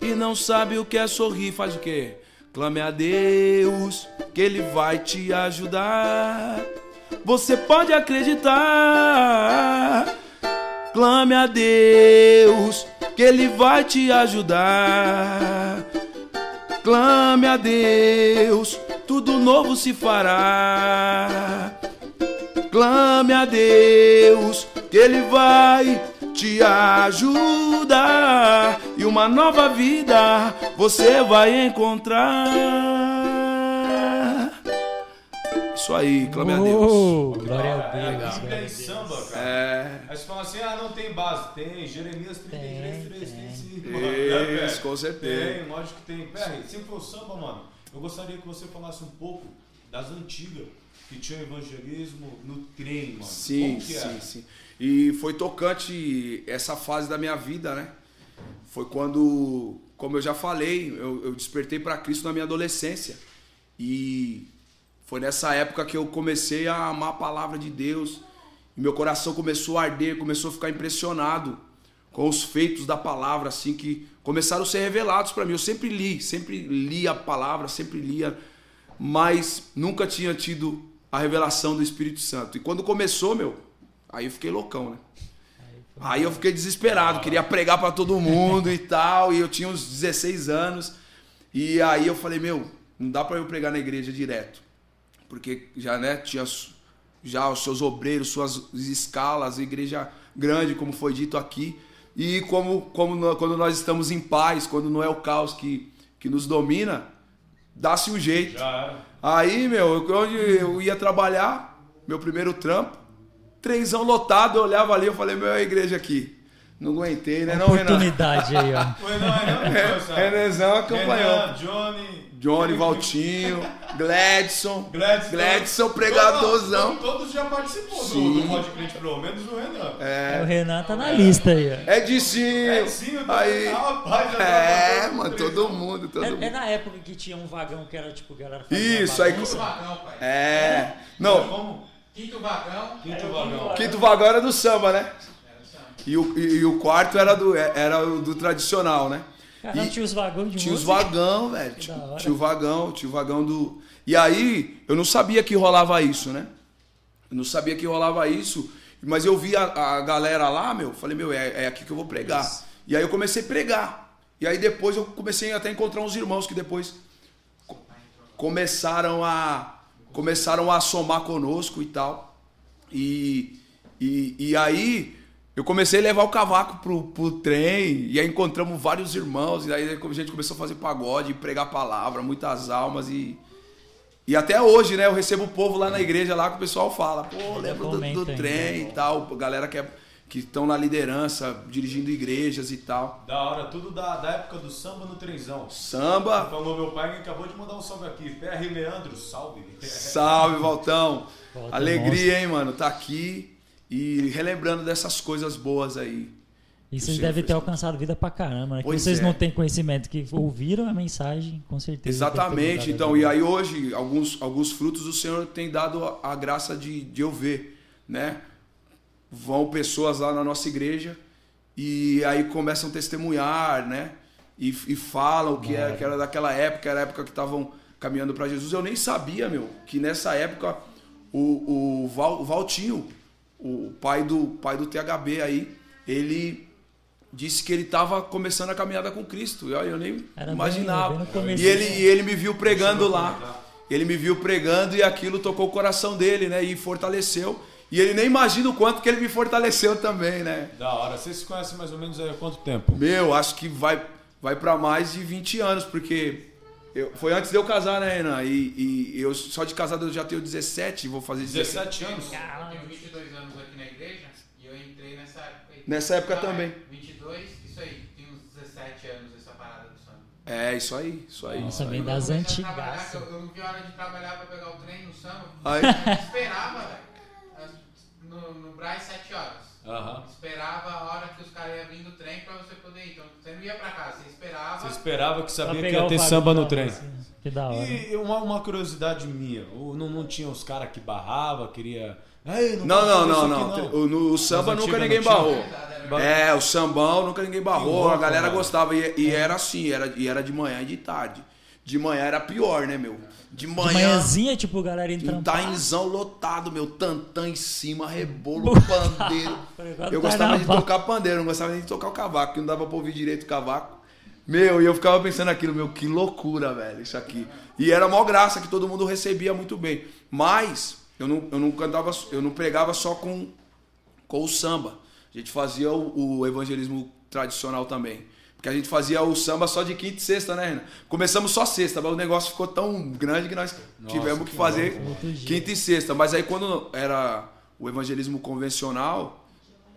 e não sabe o que é sorrir, faz o quê? Clame a Deus que ele vai te ajudar. Você pode acreditar. Clame a Deus que ele vai te ajudar. Clame a Deus, tudo novo se fará. Clame a Deus, que Ele vai te ajudar. E uma nova vida você vai encontrar. Isso aí, clame a Deus.
Oh, glória a
É,
Deus.
a Bíblia
a
em samba, cara.
É,
Aí você fala assim, ah, não tem base. Tem, Jeremias 33,
Tem,
3,
tem.
35.
Isso, com certeza.
Tem, lógico que tem. Sempre foi o samba, mano. Eu gostaria que você falasse um pouco das antigas, que tinha evangelismo no trem, mano.
Sim,
Como que
sim, sim. E foi tocante essa fase da minha vida, né? Foi quando, como eu já falei, eu, eu despertei para Cristo na minha adolescência. E foi nessa época que eu comecei a amar a palavra de Deus. E meu coração começou a arder, começou a ficar impressionado com os feitos da palavra, assim, que começaram a ser revelados para mim. Eu sempre li, sempre li a palavra, sempre lia, mas nunca tinha tido a revelação do Espírito Santo. E quando começou, meu, aí eu fiquei loucão, né? Aí eu fiquei desesperado, queria pregar para todo mundo e tal, e eu tinha uns 16 anos. E aí eu falei, meu, não dá para eu pregar na igreja direto. Porque já, né, tinha já os seus obreiros, suas escalas, igreja grande, como foi dito aqui. E como, como quando nós estamos em paz, quando não é o caos que, que nos domina, dá-se um jeito. Aí, meu, eu- onde eu ia trabalhar, meu primeiro trampo, trenzão lotado, eu olhava ali, eu falei, meu, é a igreja aqui. Não aguentei, né, não, Renan?
Oportunidade aí, ó.
Foi, não, é não, sabe?
Renanzão acompanhou.
Renan, Johnny.
Johnny, Valtinho, Gladson.
Gladson.
Gladson, pregadorzão.
Todos, todos já participou do,
Sim.
do Pode Crente, pelo menos o Renan.
O Renan tá na lista aí, ó.
É de sim.
É sim, eu tô
Aí.
rapaz,
É, mano, todo mundo, todo
É, é
mundo.
na época que tinha um vagão que era tipo, galera
Isso, aí.
bagunça.
É. Não,
Como?
Quinto vagão.
Quinto vagão.
quinto vagão era do samba, né? E o, e, e o quarto era do, era o do tradicional, né?
Caramba,
E-
tinha os vagões de
Tinha os
música.
vagão, velho. Tinha, tinha o vagão, tinha o vagão do. E aí, eu não sabia que rolava isso, né? Eu não sabia que rolava isso, mas eu vi a, a galera lá, meu, falei, meu, é, é aqui que eu vou pregar. Isso. E aí eu comecei a pregar. E aí depois eu comecei até a encontrar uns irmãos que depois começaram a começaram a somar conosco e tal. E, e, e aí eu comecei a levar o cavaco pro, pro trem, e aí encontramos vários irmãos, e aí a gente começou a fazer pagode, pregar a palavra, muitas almas, e, e até hoje, né, eu recebo o povo lá na igreja lá que o pessoal fala, pô, lembro do, do trem e tal, galera que é que estão na liderança, dirigindo igrejas e tal.
Da hora, tudo da, da época do samba no trenzão.
Samba.
Falou meu pai que acabou de mandar um salve aqui. PR Leandro, salve.
Salve, Valtão. Alegria, hein, mano, tá aqui e relembrando dessas coisas boas aí.
E vocês devem ter alcançado vida pra caramba, né? Que vocês é. não têm conhecimento, que ouviram a mensagem, com certeza.
Exatamente. Então, e aí hoje, alguns, alguns frutos o Senhor tem dado a, a graça de, de eu ver, né? vão pessoas lá na nossa igreja e aí começam a testemunhar, né? E, e falam que, é, que era daquela época, era a época que estavam caminhando para Jesus. Eu nem sabia, meu, que nessa época o, o, Val, o Valtinho, o pai do, pai do THB aí, ele disse que ele estava começando a caminhada com Cristo. Eu, eu nem era imaginava. Bem, bem e, ele, e ele me viu pregando lá. Ele me viu pregando e aquilo tocou o coração dele, né? E fortaleceu. E ele nem imagina o quanto que ele me fortaleceu também, né?
Da hora. Vocês se conhecem mais ou menos há quanto tempo?
Meu, acho que vai, vai para mais de 20 anos, porque eu, foi antes de eu casar, né, Renan? E, e eu só de casado eu já tenho 17, vou fazer
17, 17 anos.
Eu tenho 22 anos aqui na igreja e eu entrei nessa época aí.
Então, também.
22, isso aí, tenho uns 17 anos essa parada do samba.
É, isso aí, isso aí.
Nossa,
vem
das antigas.
Eu, eu não vi a hora de trabalhar pra pegar o trem no samba. Eu esperava, velho no, no Braz 7 horas.
Uhum.
Esperava a hora que os caras iam vir do trem pra você poder ir. Então você não ia pra casa, você esperava.
Você esperava que sabia que ia ter samba no trem. Assim.
Que da hora.
E uma, uma curiosidade minha, não, não tinha os caras que barrava, queria.
não, não, não, não, não. O, no, o samba nunca ninguém barrou. É, o sambão nunca ninguém barrou, a galera gostava. E, e era assim, era, e era de manhã e de tarde. De manhã era pior, né, meu? De manhã. De
manhãzinha, tipo, galera entrando.
Tainzão lotado, meu. Tantã em cima, rebolo, pandeiro. eu gostava de tocar pandeiro, não gostava nem de tocar o cavaco, que não dava pra ouvir direito o cavaco. Meu, e eu ficava pensando aquilo, meu, que loucura, velho, isso aqui. E era mó graça que todo mundo recebia muito bem. Mas eu não, eu não cantava, eu não pregava só com, com o samba. A gente fazia o, o evangelismo tradicional também. Porque a gente fazia o samba só de quinta e sexta, né, Renan? Começamos só sexta, mas o negócio ficou tão grande que nós Nossa, tivemos que, que fazer quinta e sexta. Mas aí quando era o evangelismo convencional,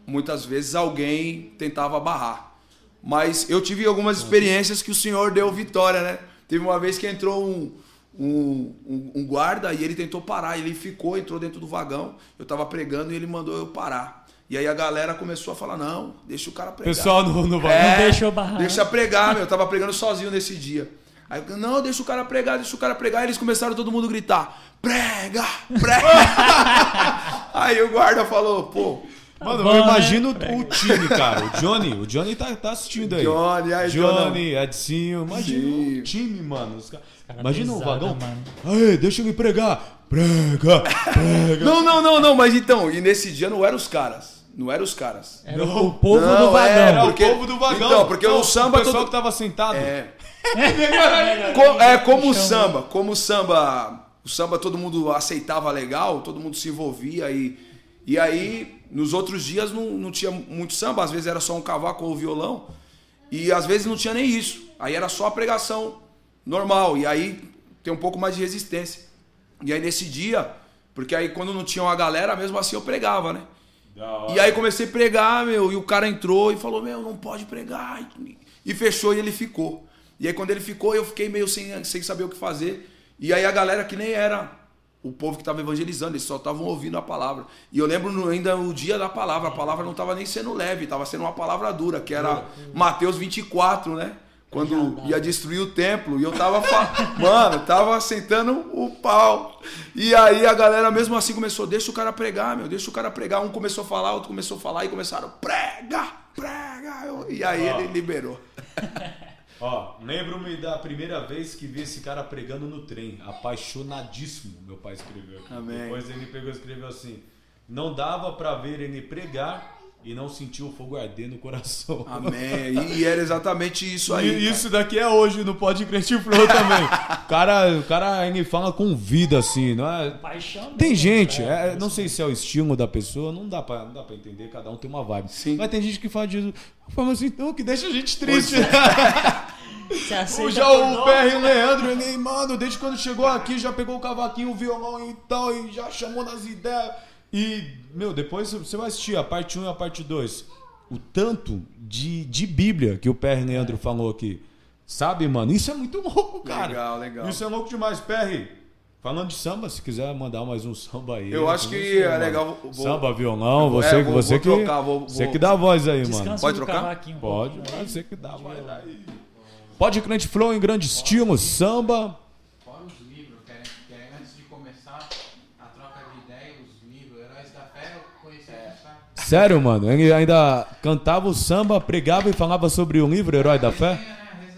muitas vezes alguém tentava barrar. Mas eu tive algumas experiências que o senhor deu vitória, né? Teve uma vez que entrou um, um, um, um guarda e ele tentou parar. Ele ficou, entrou dentro do vagão. Eu estava pregando e ele mandou eu parar. E aí a galera começou a falar: não, deixa o cara pregar.
Pessoal no, no
é,
não deixou barrar.
Deixa pregar, meu. Eu tava pregando sozinho nesse dia. Aí eu, não, deixa o cara pregar, deixa o cara pregar. E eles começaram todo mundo a gritar: prega, prega. aí o guarda falou: pô.
Mano, Bom, eu imagino né? o time, cara. O Johnny, o Johnny tá, tá assistindo aí.
Johnny, aí,
Johnny, Edsinho. Imagina Sim. o time, mano. Os cara... Imagina pesado, o vagão. Mano. Aí, deixa ele pregar. Prega, prega.
não, não, não, não. Mas então, e nesse dia não eram os caras. Não eram os caras.
Era não. o povo não, do vagão. Era
porque,
o povo do vagão.
Então, porque não, o samba.
O pessoal todo... que tava sentado.
É. Co é como o samba. Como o samba. O samba todo mundo aceitava legal, todo mundo se envolvia e. E aí, nos outros dias não, não tinha muito samba, às vezes era só um cavaco ou um violão. E às vezes não tinha nem isso. Aí era só a pregação normal. E aí tem um pouco mais de resistência. E aí nesse dia, porque aí quando não tinha uma galera, mesmo assim eu pregava, né? E aí comecei a pregar, meu, e o cara entrou e falou, meu, não pode pregar. E fechou e ele ficou. E aí quando ele ficou, eu fiquei meio sem, sem saber o que fazer. E aí a galera que nem era o povo que estava evangelizando, eles só estavam ouvindo a palavra. E eu lembro ainda o dia da palavra, a palavra não estava nem sendo leve, estava sendo uma palavra dura, que era Mateus 24, né? Quando ia destruir o templo. E eu tava, mano, tava sentando o pau. E aí a galera mesmo assim começou, deixa o cara pregar, meu, deixa o cara pregar. Um começou a falar, outro começou a falar e começaram, prega, prega. E aí ele liberou.
Ó, lembro-me da primeira vez que vi esse cara pregando no trem. Apaixonadíssimo, meu pai escreveu.
Amém.
Depois ele pegou e escreveu assim: Não dava pra ver ele pregar e não sentir o fogo arder no coração.
Amém. E, e era exatamente isso aí.
E isso daqui é hoje no Pode Crente Flow também. o cara, o cara ele fala com vida assim, não é?
Paixão
Tem gente,
é,
é, não sei se é o estilo da pessoa, não dá pra, não dá pra entender, cada um tem uma vibe.
Sim.
Mas tem gente que fala disso, fala assim, não, que deixa a gente triste. Já
por
o? PR e o Leandro, ele, mano, desde quando chegou aqui já pegou o cavaquinho, o violão e tal, e já chamou nas ideias. E, meu, depois você vai assistir a parte 1 e a parte 2. O tanto de, de Bíblia que o PR o Leandro falou aqui. Sabe, mano? Isso é muito louco, cara.
Legal, legal.
Isso é louco demais, PR. Falando de samba, se quiser mandar mais um samba aí.
Eu acho que
sei,
é
mano.
legal, vou-
Samba, violão,
vou-
você,
é, vou-
você
vou
que.
trocar, vou-
Você
vou-
que dá a voz aí, mano.
Pode trocar?
um
Pode,
aí.
você que dá, vai daí. Pode crente flow em grande estilo, samba.
Fora os livros, querem, querem antes de começar a troca de ideia, os livros, Heróis da Fé, eu conheci
É.
essa
Sério, mano? Ele ainda cantava o samba, pregava e falava sobre o livro Herói da Fé?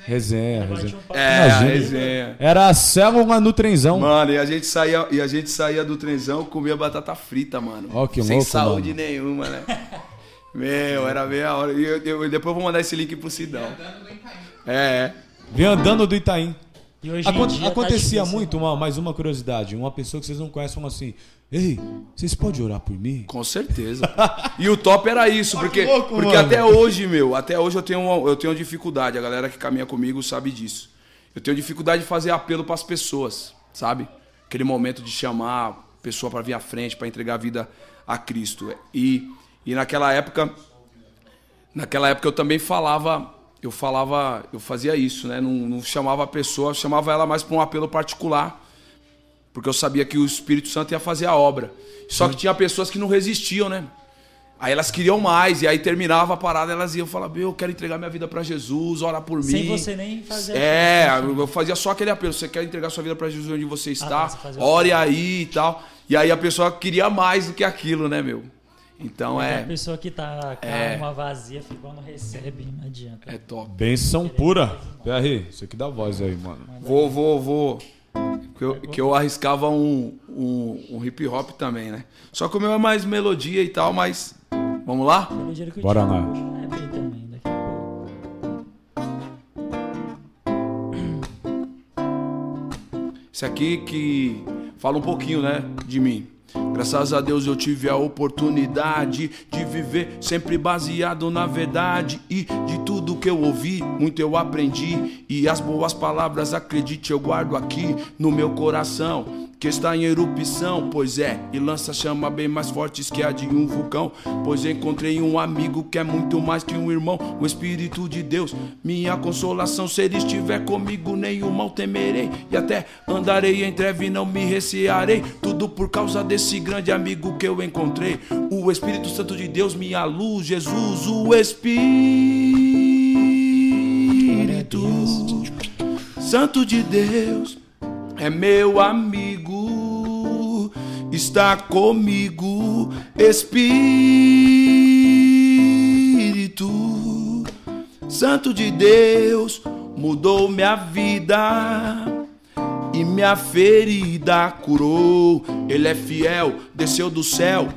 resenha? Resenha.
É, a
Imagina.
resenha.
Era a célula no trenzão.
Mano, e a gente saía, e a gente saía do trenzão comia batata frita, mano.
Ó, que
Sem
louco,
saúde
mano.
nenhuma, né? Meu, era meia hora. E eu, eu- depois eu vou mandar esse link pro Sidão.
Andando no Itaim.
É, é.
Vem andando do Itaim.
E hoje em
Acon-
dia tá
acontecia
difícil,
muito,
né?
uma, mais uma curiosidade. Uma pessoa que vocês não conhecem fala assim: Ei, vocês podem orar por mim?
Com certeza. E o top era isso, porque,
que louco,
porque
mano.
até hoje, meu, até hoje eu tenho, uma- eu tenho dificuldade. A galera que caminha comigo sabe disso. Eu tenho dificuldade de fazer apelo para as pessoas, sabe? Aquele momento de chamar a pessoa para vir à frente, para entregar a vida a Cristo. E, e naquela época, naquela época eu também falava, eu falava, eu fazia isso, né? Não, não chamava a pessoa, chamava ela mais para um apelo particular porque eu sabia que o Espírito Santo ia fazer a obra. Só que tinha pessoas que não resistiam, né? Aí elas queriam mais, e aí terminava a parada, elas iam falar: Meu, eu quero entregar minha vida pra Jesus, ora por
Sem
mim.
você nem fazer.
É, eu fazia só aquele apelo: Você quer entregar sua vida pra Jesus onde você está?
tá, você
Ore aí e tal. E aí a pessoa queria mais do que aquilo, né, meu? Então
A
é,
pessoa que tá com a
É.
alma vazia, ficou, não recebe, não adianta.
é top.
Benção pura. PR, você que dá voz aí, mano.
Vou, vou, vou. Que eu, que eu arriscava um, um, um hip hop também, né? Só que o meu é mais melodia e tal, mas. Vamos lá?
Bora lá.
a pouco.
Esse aqui que fala um pouquinho, né, de mim. Graças a Deus eu tive a oportunidade de viver sempre baseado na verdade e de tudo que eu ouvi, muito eu aprendi e as boas palavras, acredite, eu guardo aqui no meu coração. Que está em erupção, pois é, e lança chama bem mais fortes que a de um vulcão. Pois encontrei um amigo que é muito mais que um irmão, o Espírito de Deus, minha consolação. Se ele estiver comigo, nenhum mal temerei, e até andarei em treve, não me recearei. Tudo por causa desse grande amigo que eu encontrei, o Espírito Santo de Deus, minha luz, Jesus, o Espírito Santo de Deus é meu amigo, está comigo, Espírito Santo de Deus mudou minha vida e minha ferida curou. Ele é fiel, desceu do céu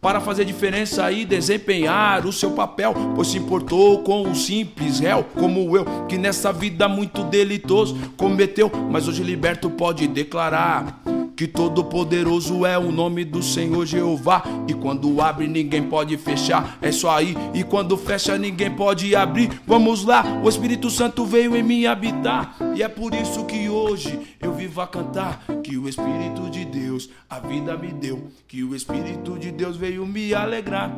para fazer diferença e desempenhar o seu papel, pois se importou com o simples réu, como eu, que nessa vida muito delitoso cometeu, mas hoje liberto pode declarar. Que todo poderoso é o nome do Senhor Jeová. E quando abre, ninguém pode fechar. É só aí. E quando fecha, ninguém pode abrir. Vamos lá, o Espírito Santo veio em mim habitar. E é por isso que hoje eu vivo a cantar. Que o Espírito de Deus a vida me deu. Que o Espírito de Deus veio me alegrar.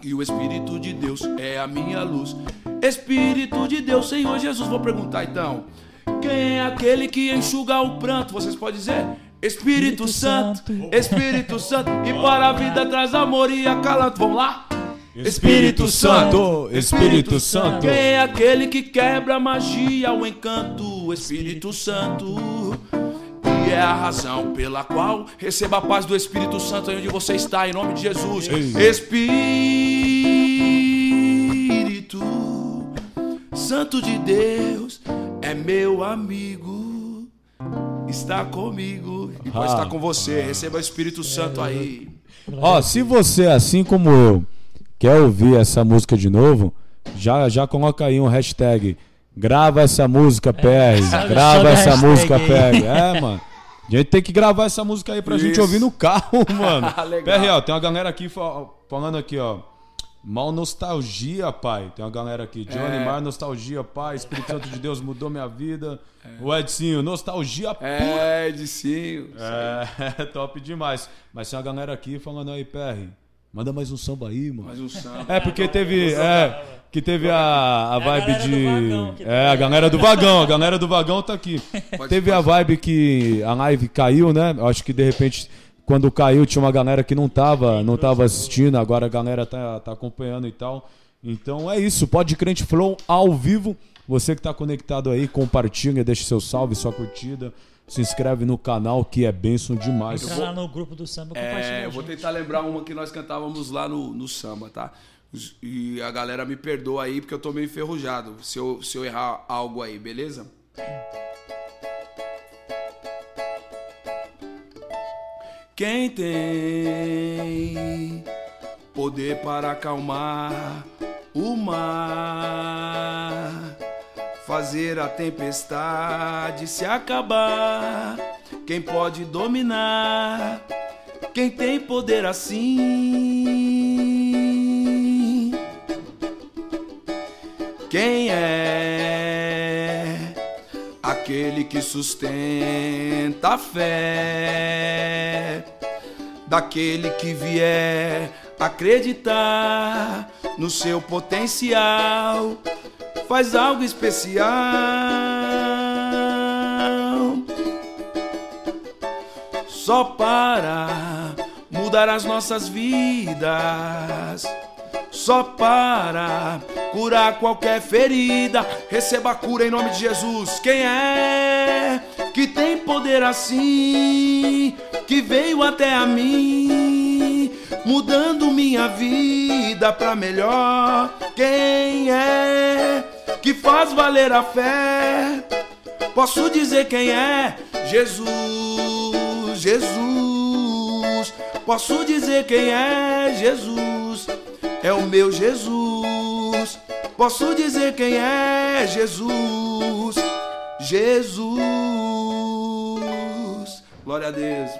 Que o Espírito de Deus é a minha luz. Espírito de Deus, Senhor Jesus. Vou perguntar então. Quem é aquele que enxuga o pranto? Vocês podem dizer? Espírito Santo. Espírito Santo, e para a vida traz amor e acalanto. Vamos lá?
Espírito Santo, Espírito Santo.
Quem é aquele que quebra a magia, o encanto? Espírito Santo. E é a razão pela qual receba a paz do Espírito Santo aí onde você está, em nome de Jesus. Espírito Santo de Deus é meu amigo, está comigo e pode
Ah,
estar com você. Receba o Espírito Santo aí.
Ó, se você, assim como eu, quer ouvir essa música de novo, já, já coloca aí um hashtag. Grava essa música, PR.
sobe-
grava essa música,
aí.
PR. É, mano. A gente tem que gravar essa música aí pra gente
Isso.
ouvir no carro, mano.
Legal.
PR, ó, tem uma galera aqui fa- falando aqui, ó. Mal nostalgia, pai. Tem uma galera aqui. Johnny
É.
Mar, nostalgia, pai. Espírito Santo de Deus mudou minha vida. O Edsinho, nostalgia pura.
É, Edicinho.
É, top demais. Mas tem uma galera aqui falando aí, PR. Manda mais um samba aí, mano.
Mais um samba.
É, porque teve. É, que teve a, a
a
vibe
galera do
de.
vagão
É, a galera do vagão. A galera do vagão tá aqui.
Pode-
Teve a
pode-
vibe que a live caiu, né? Eu Acho que de repente, quando caiu, tinha uma galera que não tava, não tava assistindo, agora a galera tá, tá acompanhando e tal. Então é isso, pode Crente Flow ao vivo. Você que tá conectado aí, compartilha, deixa seu salve, sua curtida. Se inscreve no canal que é benção demais.
Entra lá no grupo do samba.
É, eu vou tentar lembrar uma que nós cantávamos lá no, no samba, tá? E a galera me perdoa aí porque eu tô meio enferrujado. Se eu, se eu errar algo aí, beleza? Quem tem poder para acalmar o mar, fazer a tempestade se acabar. Quem pode dominar? Quem tem poder assim? Quem é aquele que sustenta a fé? Daquele que vier acreditar no seu potencial, faz algo especial. Só para mudar as nossas vidas só para curar qualquer ferida. Receba a cura em nome de Jesus. Quem é que tem poder assim? Que veio até a mim, mudando minha vida para melhor. Quem é que faz valer a fé? Posso dizer quem é? Jesus, Jesus. Posso dizer quem é? Jesus. É o meu Jesus. Posso dizer quem é? Jesus. Jesus. Glória a Deus.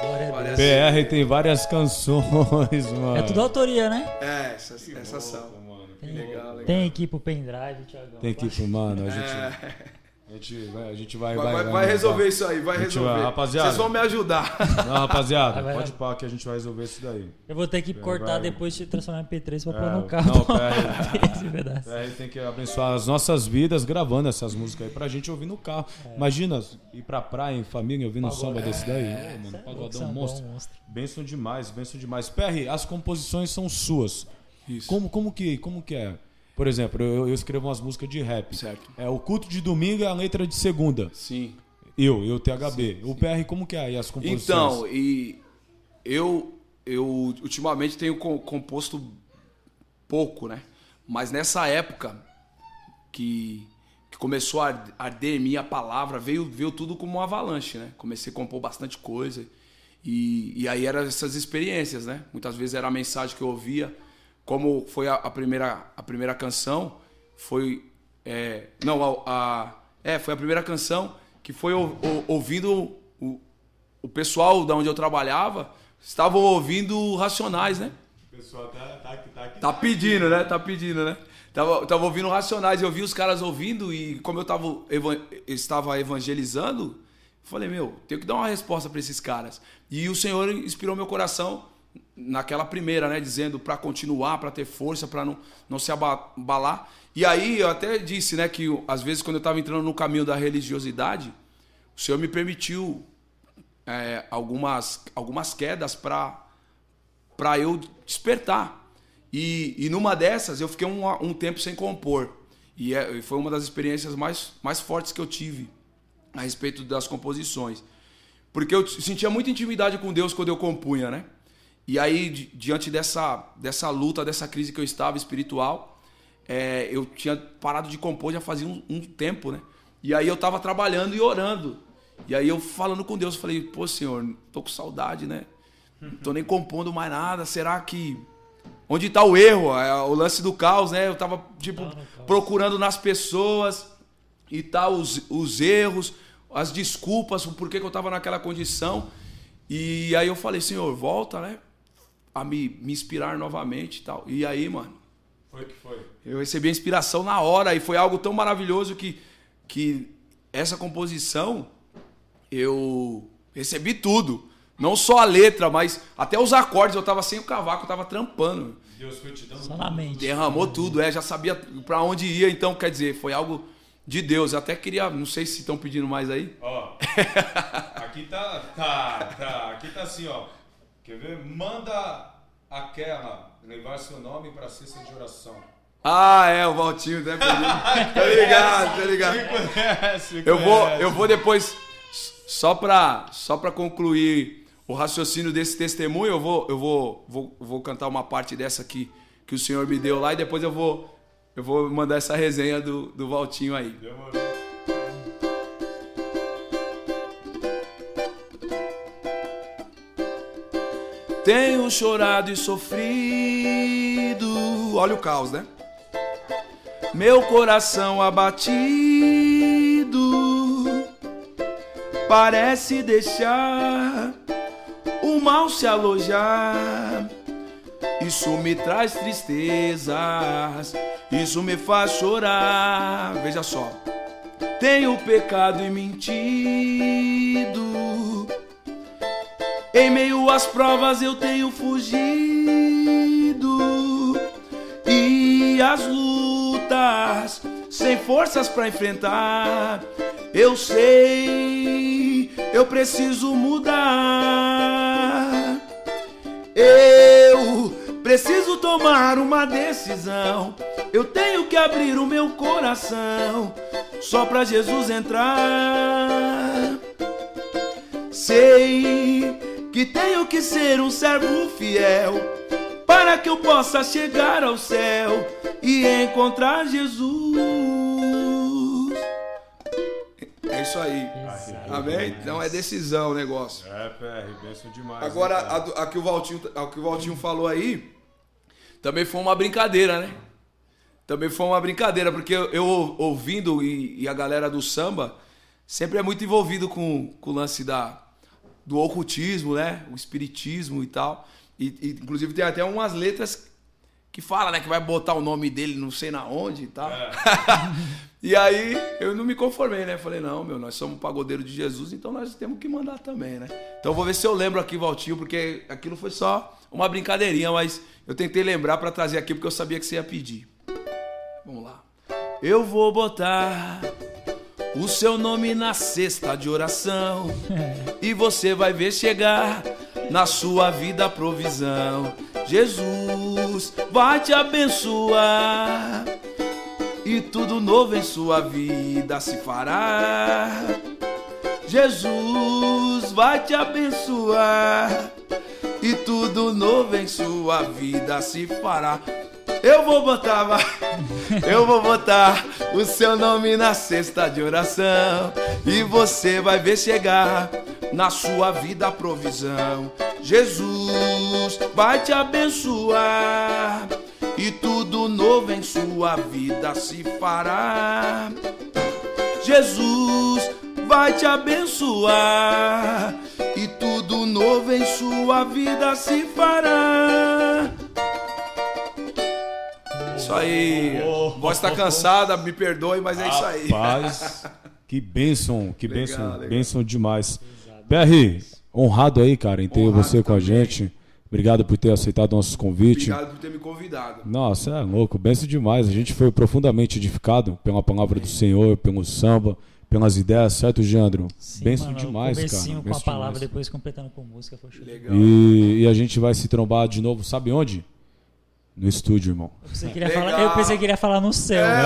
Glória a Deus.
PR tem várias canções, mano.
É tudo autoria, né?
É, essas, essas são.
Tem,
Legal, legal.
tem aqui pro pendrive, Thiagão.
Tem que ir pro mano, a gente, a gente vai, a gente vai,
É. Vai, vai, vai resolver isso aí, vai resolver.
vai- rapaziada.
Vocês vão me ajudar.
Não, rapaziada, pode pá que a gente vai resolver isso daí.
Eu vou ter que cortar
vai.
depois e transformar em P3 pra pôr
É,
no carro.
não, pera. É, tem que abençoar as nossas vidas gravando essas músicas aí pra gente ouvir no carro.
É.
Imagina ir pra praia em família ouvindo um samba desse daí. Ô, mano, pagodão monstro.
monstro.
Benção demais, benção demais. PR, as composições são suas.
Isso.
Como, como, que, como que é? Por exemplo, eu, eu escrevo umas músicas de rap.
Certo.
É, o culto de domingo é a letra de segunda.
Sim.
Eu, eu THB. o PR, como que é aí as composições?
Então, e eu, eu ultimamente tenho co- composto pouco, né? Mas nessa época que, que começou a ar- arder em mim a palavra, veio, veio tudo como uma avalanche, né? Comecei a compor bastante coisa. E, e aí eram essas experiências, né? Muitas vezes era a mensagem que eu ouvia. Como foi a, a primeira, a primeira canção, foi. é, não, a, a- É, foi a primeira canção que foi ou- ou- ouvindo o, o pessoal da onde eu trabalhava estavam ouvindo Racionais, né?
O pessoal tá, tá, tá aqui.
Tá pedindo, né? Tá pedindo, né? Tava, tava ouvindo Racionais, eu vi os caras ouvindo e como eu tava, evan- estava evangelizando, falei, meu, tenho que dar uma resposta para esses caras. E o Senhor inspirou meu coração naquela primeira, né? Dizendo para continuar, para ter força, para não, não se aba- abalar. E aí eu até disse, né, que às vezes quando eu tava entrando no caminho da religiosidade, o Senhor me permitiu é, algumas, algumas quedas para para eu despertar. E, e numa dessas eu fiquei um, um tempo sem compor. E, é- foi uma das experiências mais, mais fortes que eu tive a respeito das composições. Porque eu sentia muita intimidade com Deus quando eu compunha, né? E aí, di- diante dessa, dessa luta, dessa crise que eu estava espiritual, é, eu tinha parado de compor já fazia um, um, tempo, né? E aí eu tava trabalhando e orando. E aí eu falando com Deus, falei, pô, Senhor, tô com saudade, né? Não tô nem compondo mais nada. Será que. Onde tá o erro? É, o lance do caos, né? Eu tava, tipo, procurando nas pessoas e tal, os, os erros, as desculpas, por que, que eu tava naquela condição. E aí eu falei, Senhor, volta, né? A me, me inspirar novamente e tal. E aí, mano.
Foi que foi.
Eu recebi a inspiração na hora e foi algo tão maravilhoso que, que essa composição eu recebi tudo. Não só a letra, mas até os acordes. Eu tava sem o cavaco, eu tava trampando.
Deus foi te dando
Solamente.
Derramou tudo, é, já sabia para onde ia, então quer dizer, foi algo de Deus. Eu até queria, não sei se estão pedindo mais aí.
Ó. aqui tá, tá, tá, aqui tá assim, ó. Quer ver? Manda aquela levar seu nome para cesta de oração.
Ah, é, o Valtinho, né? tá ligado, tá ligado. Eu vou, eu vou depois só para só concluir o raciocínio desse testemunho, eu vou eu vou, vou vou cantar uma parte dessa aqui que o Senhor me deu lá e depois eu vou eu vou mandar essa resenha do, do Valtinho aí. Demorou. Tenho chorado e sofrido. Olha o caos, né? Meu coração abatido parece deixar o mal se alojar. Isso me traz tristezas, isso me faz chorar. Veja só, tenho pecado e mentido às provas eu tenho fugido e as lutas sem forças para enfrentar. Eu sei, eu preciso mudar. Eu preciso tomar uma decisão. Eu tenho que abrir o meu coração só para Jesus entrar. Sei que tenho que ser um servo fiel para que eu possa chegar ao céu e encontrar Jesus. É isso aí. Exato. Amém? Então é decisão o negócio.
É, PR, benção demais.
Agora, a, a, que o Valtinho, a que o Valtinho falou aí, também foi uma brincadeira, né? Também foi uma brincadeira, porque eu, eu ouvindo e, e, a galera do samba sempre é muito envolvido com, com o lance da, do ocultismo, né? O espiritismo e tal. E, e, inclusive tem até umas letras que fala, né, que vai botar o nome dele não sei na onde e tal. É. e aí eu não me conformei, né? Falei, não, meu, nós somos pagodeiro de Jesus, então nós temos que mandar também, né? Então vou ver se eu lembro aqui, Valtinho, porque aquilo foi só uma brincadeirinha, mas eu tentei lembrar para trazer aqui porque eu sabia que você ia pedir. Vamos lá. Eu vou botar o seu nome na cesta de oração e você vai ver chegar na sua vida a provisão. Jesus vai te abençoar e tudo novo em sua vida se fará. Jesus vai te abençoar e tudo novo em sua vida se fará. Eu vou botar, eu vou botar o seu nome na cesta de oração e você vai ver chegar na sua vida a provisão. Jesus vai te abençoar e tudo novo em sua vida se fará. Jesus vai te abençoar e tudo novo em sua vida se fará. Isso aí. Voz está cansada, me perdoe, mas é isso aí.
Paz. Que bênção, que legal, bênção, legal. bênção demais. PR, honrado aí, cara, em ter honrado você com também. a gente. Obrigado por ter aceitado nossos convites.
Obrigado por ter me convidado.
Nossa, é louco, benção demais. A gente foi profundamente edificado pela palavra do Senhor, pelo samba, pelas ideias, certo, Jandro? Sim, benção mano, demais, cara.
com a palavra, demais. depois completando com música. Foi
Legal. E, e a gente vai se trombar de novo, sabe onde? No estúdio, irmão.
Eu pensei que ele ia, falar, eu pensei que ele ia falar no céu.
É,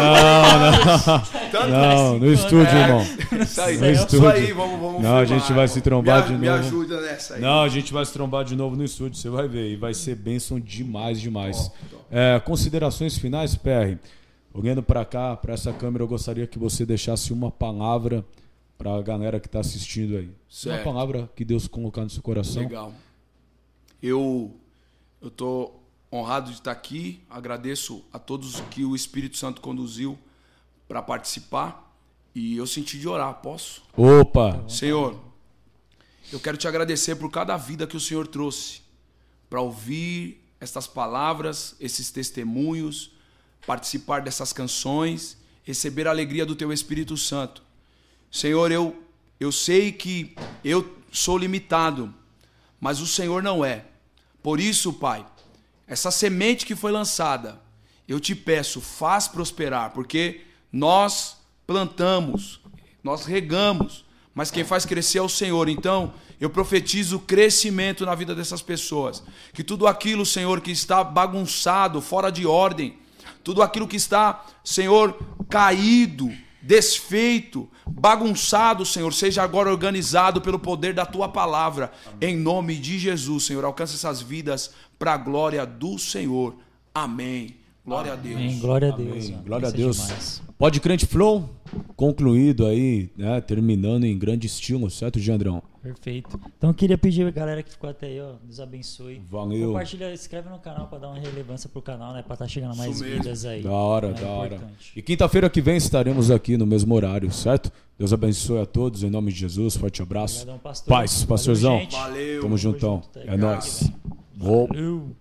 não, não. não, no estúdio, irmão.
Isso aí, no estúdio. Isso aí, vamos, vamos
Não, a gente vai se trombar
me,
de novo.
Me ajuda nessa aí.
Não, a gente vai se trombar de novo no estúdio, você vai ver. E vai ser bênção demais, demais. É, considerações finais, PR. Olhando para cá, para essa câmera, eu gostaria que você deixasse uma palavra para a galera que está assistindo aí.
Certo.
Uma palavra que Deus colocar no seu coração.
Legal. Eu eu tô honrado de estar aqui. Agradeço a todos que o Espírito Santo conduziu para participar e eu senti de orar. Posso?
Opa!
Senhor, eu quero te agradecer por cada vida que o Senhor trouxe para ouvir estas palavras, esses testemunhos, participar dessas canções, receber a alegria do teu Espírito Santo. Senhor, eu eu sei que eu sou limitado, mas o Senhor não é. Por isso, Pai, essa semente que foi lançada, eu te peço, faz prosperar, porque nós plantamos, nós regamos, mas quem faz crescer é o Senhor. Então, eu profetizo crescimento na vida dessas pessoas. Que tudo aquilo, Senhor, que está bagunçado, fora de ordem, tudo aquilo que está, Senhor, caído, desfeito, bagunçado, Senhor, seja agora organizado pelo poder da tua palavra. Em nome de Jesus, Senhor, alcança essas vidas para a glória do Senhor. Amém. Glória a Deus.
Amém. Glória a
Amém.
Deus.
Glória a
é
Deus.
demais.
Pode Crente Flow, concluído aí, né? Terminando em grande estilo, certo, Giandrão?
Perfeito. Então eu queria pedir a galera que ficou até aí, ó, Deus abençoe.
Valeu.
Compartilha, inscreve no canal pra dar uma relevância pro canal, né? Pra estar chegando a mais vidas aí.
Da hora,
É
da hora.
importante.
E quinta-feira que vem estaremos aqui no mesmo horário, certo? Deus abençoe a todos, em nome de Jesus. Forte abraço.
Obrigadão, pastor.
Paz,
Valeu,
pastorzão.
Valeu.
Tamo juntão.
junto, tá
É. Vou.
Valeu.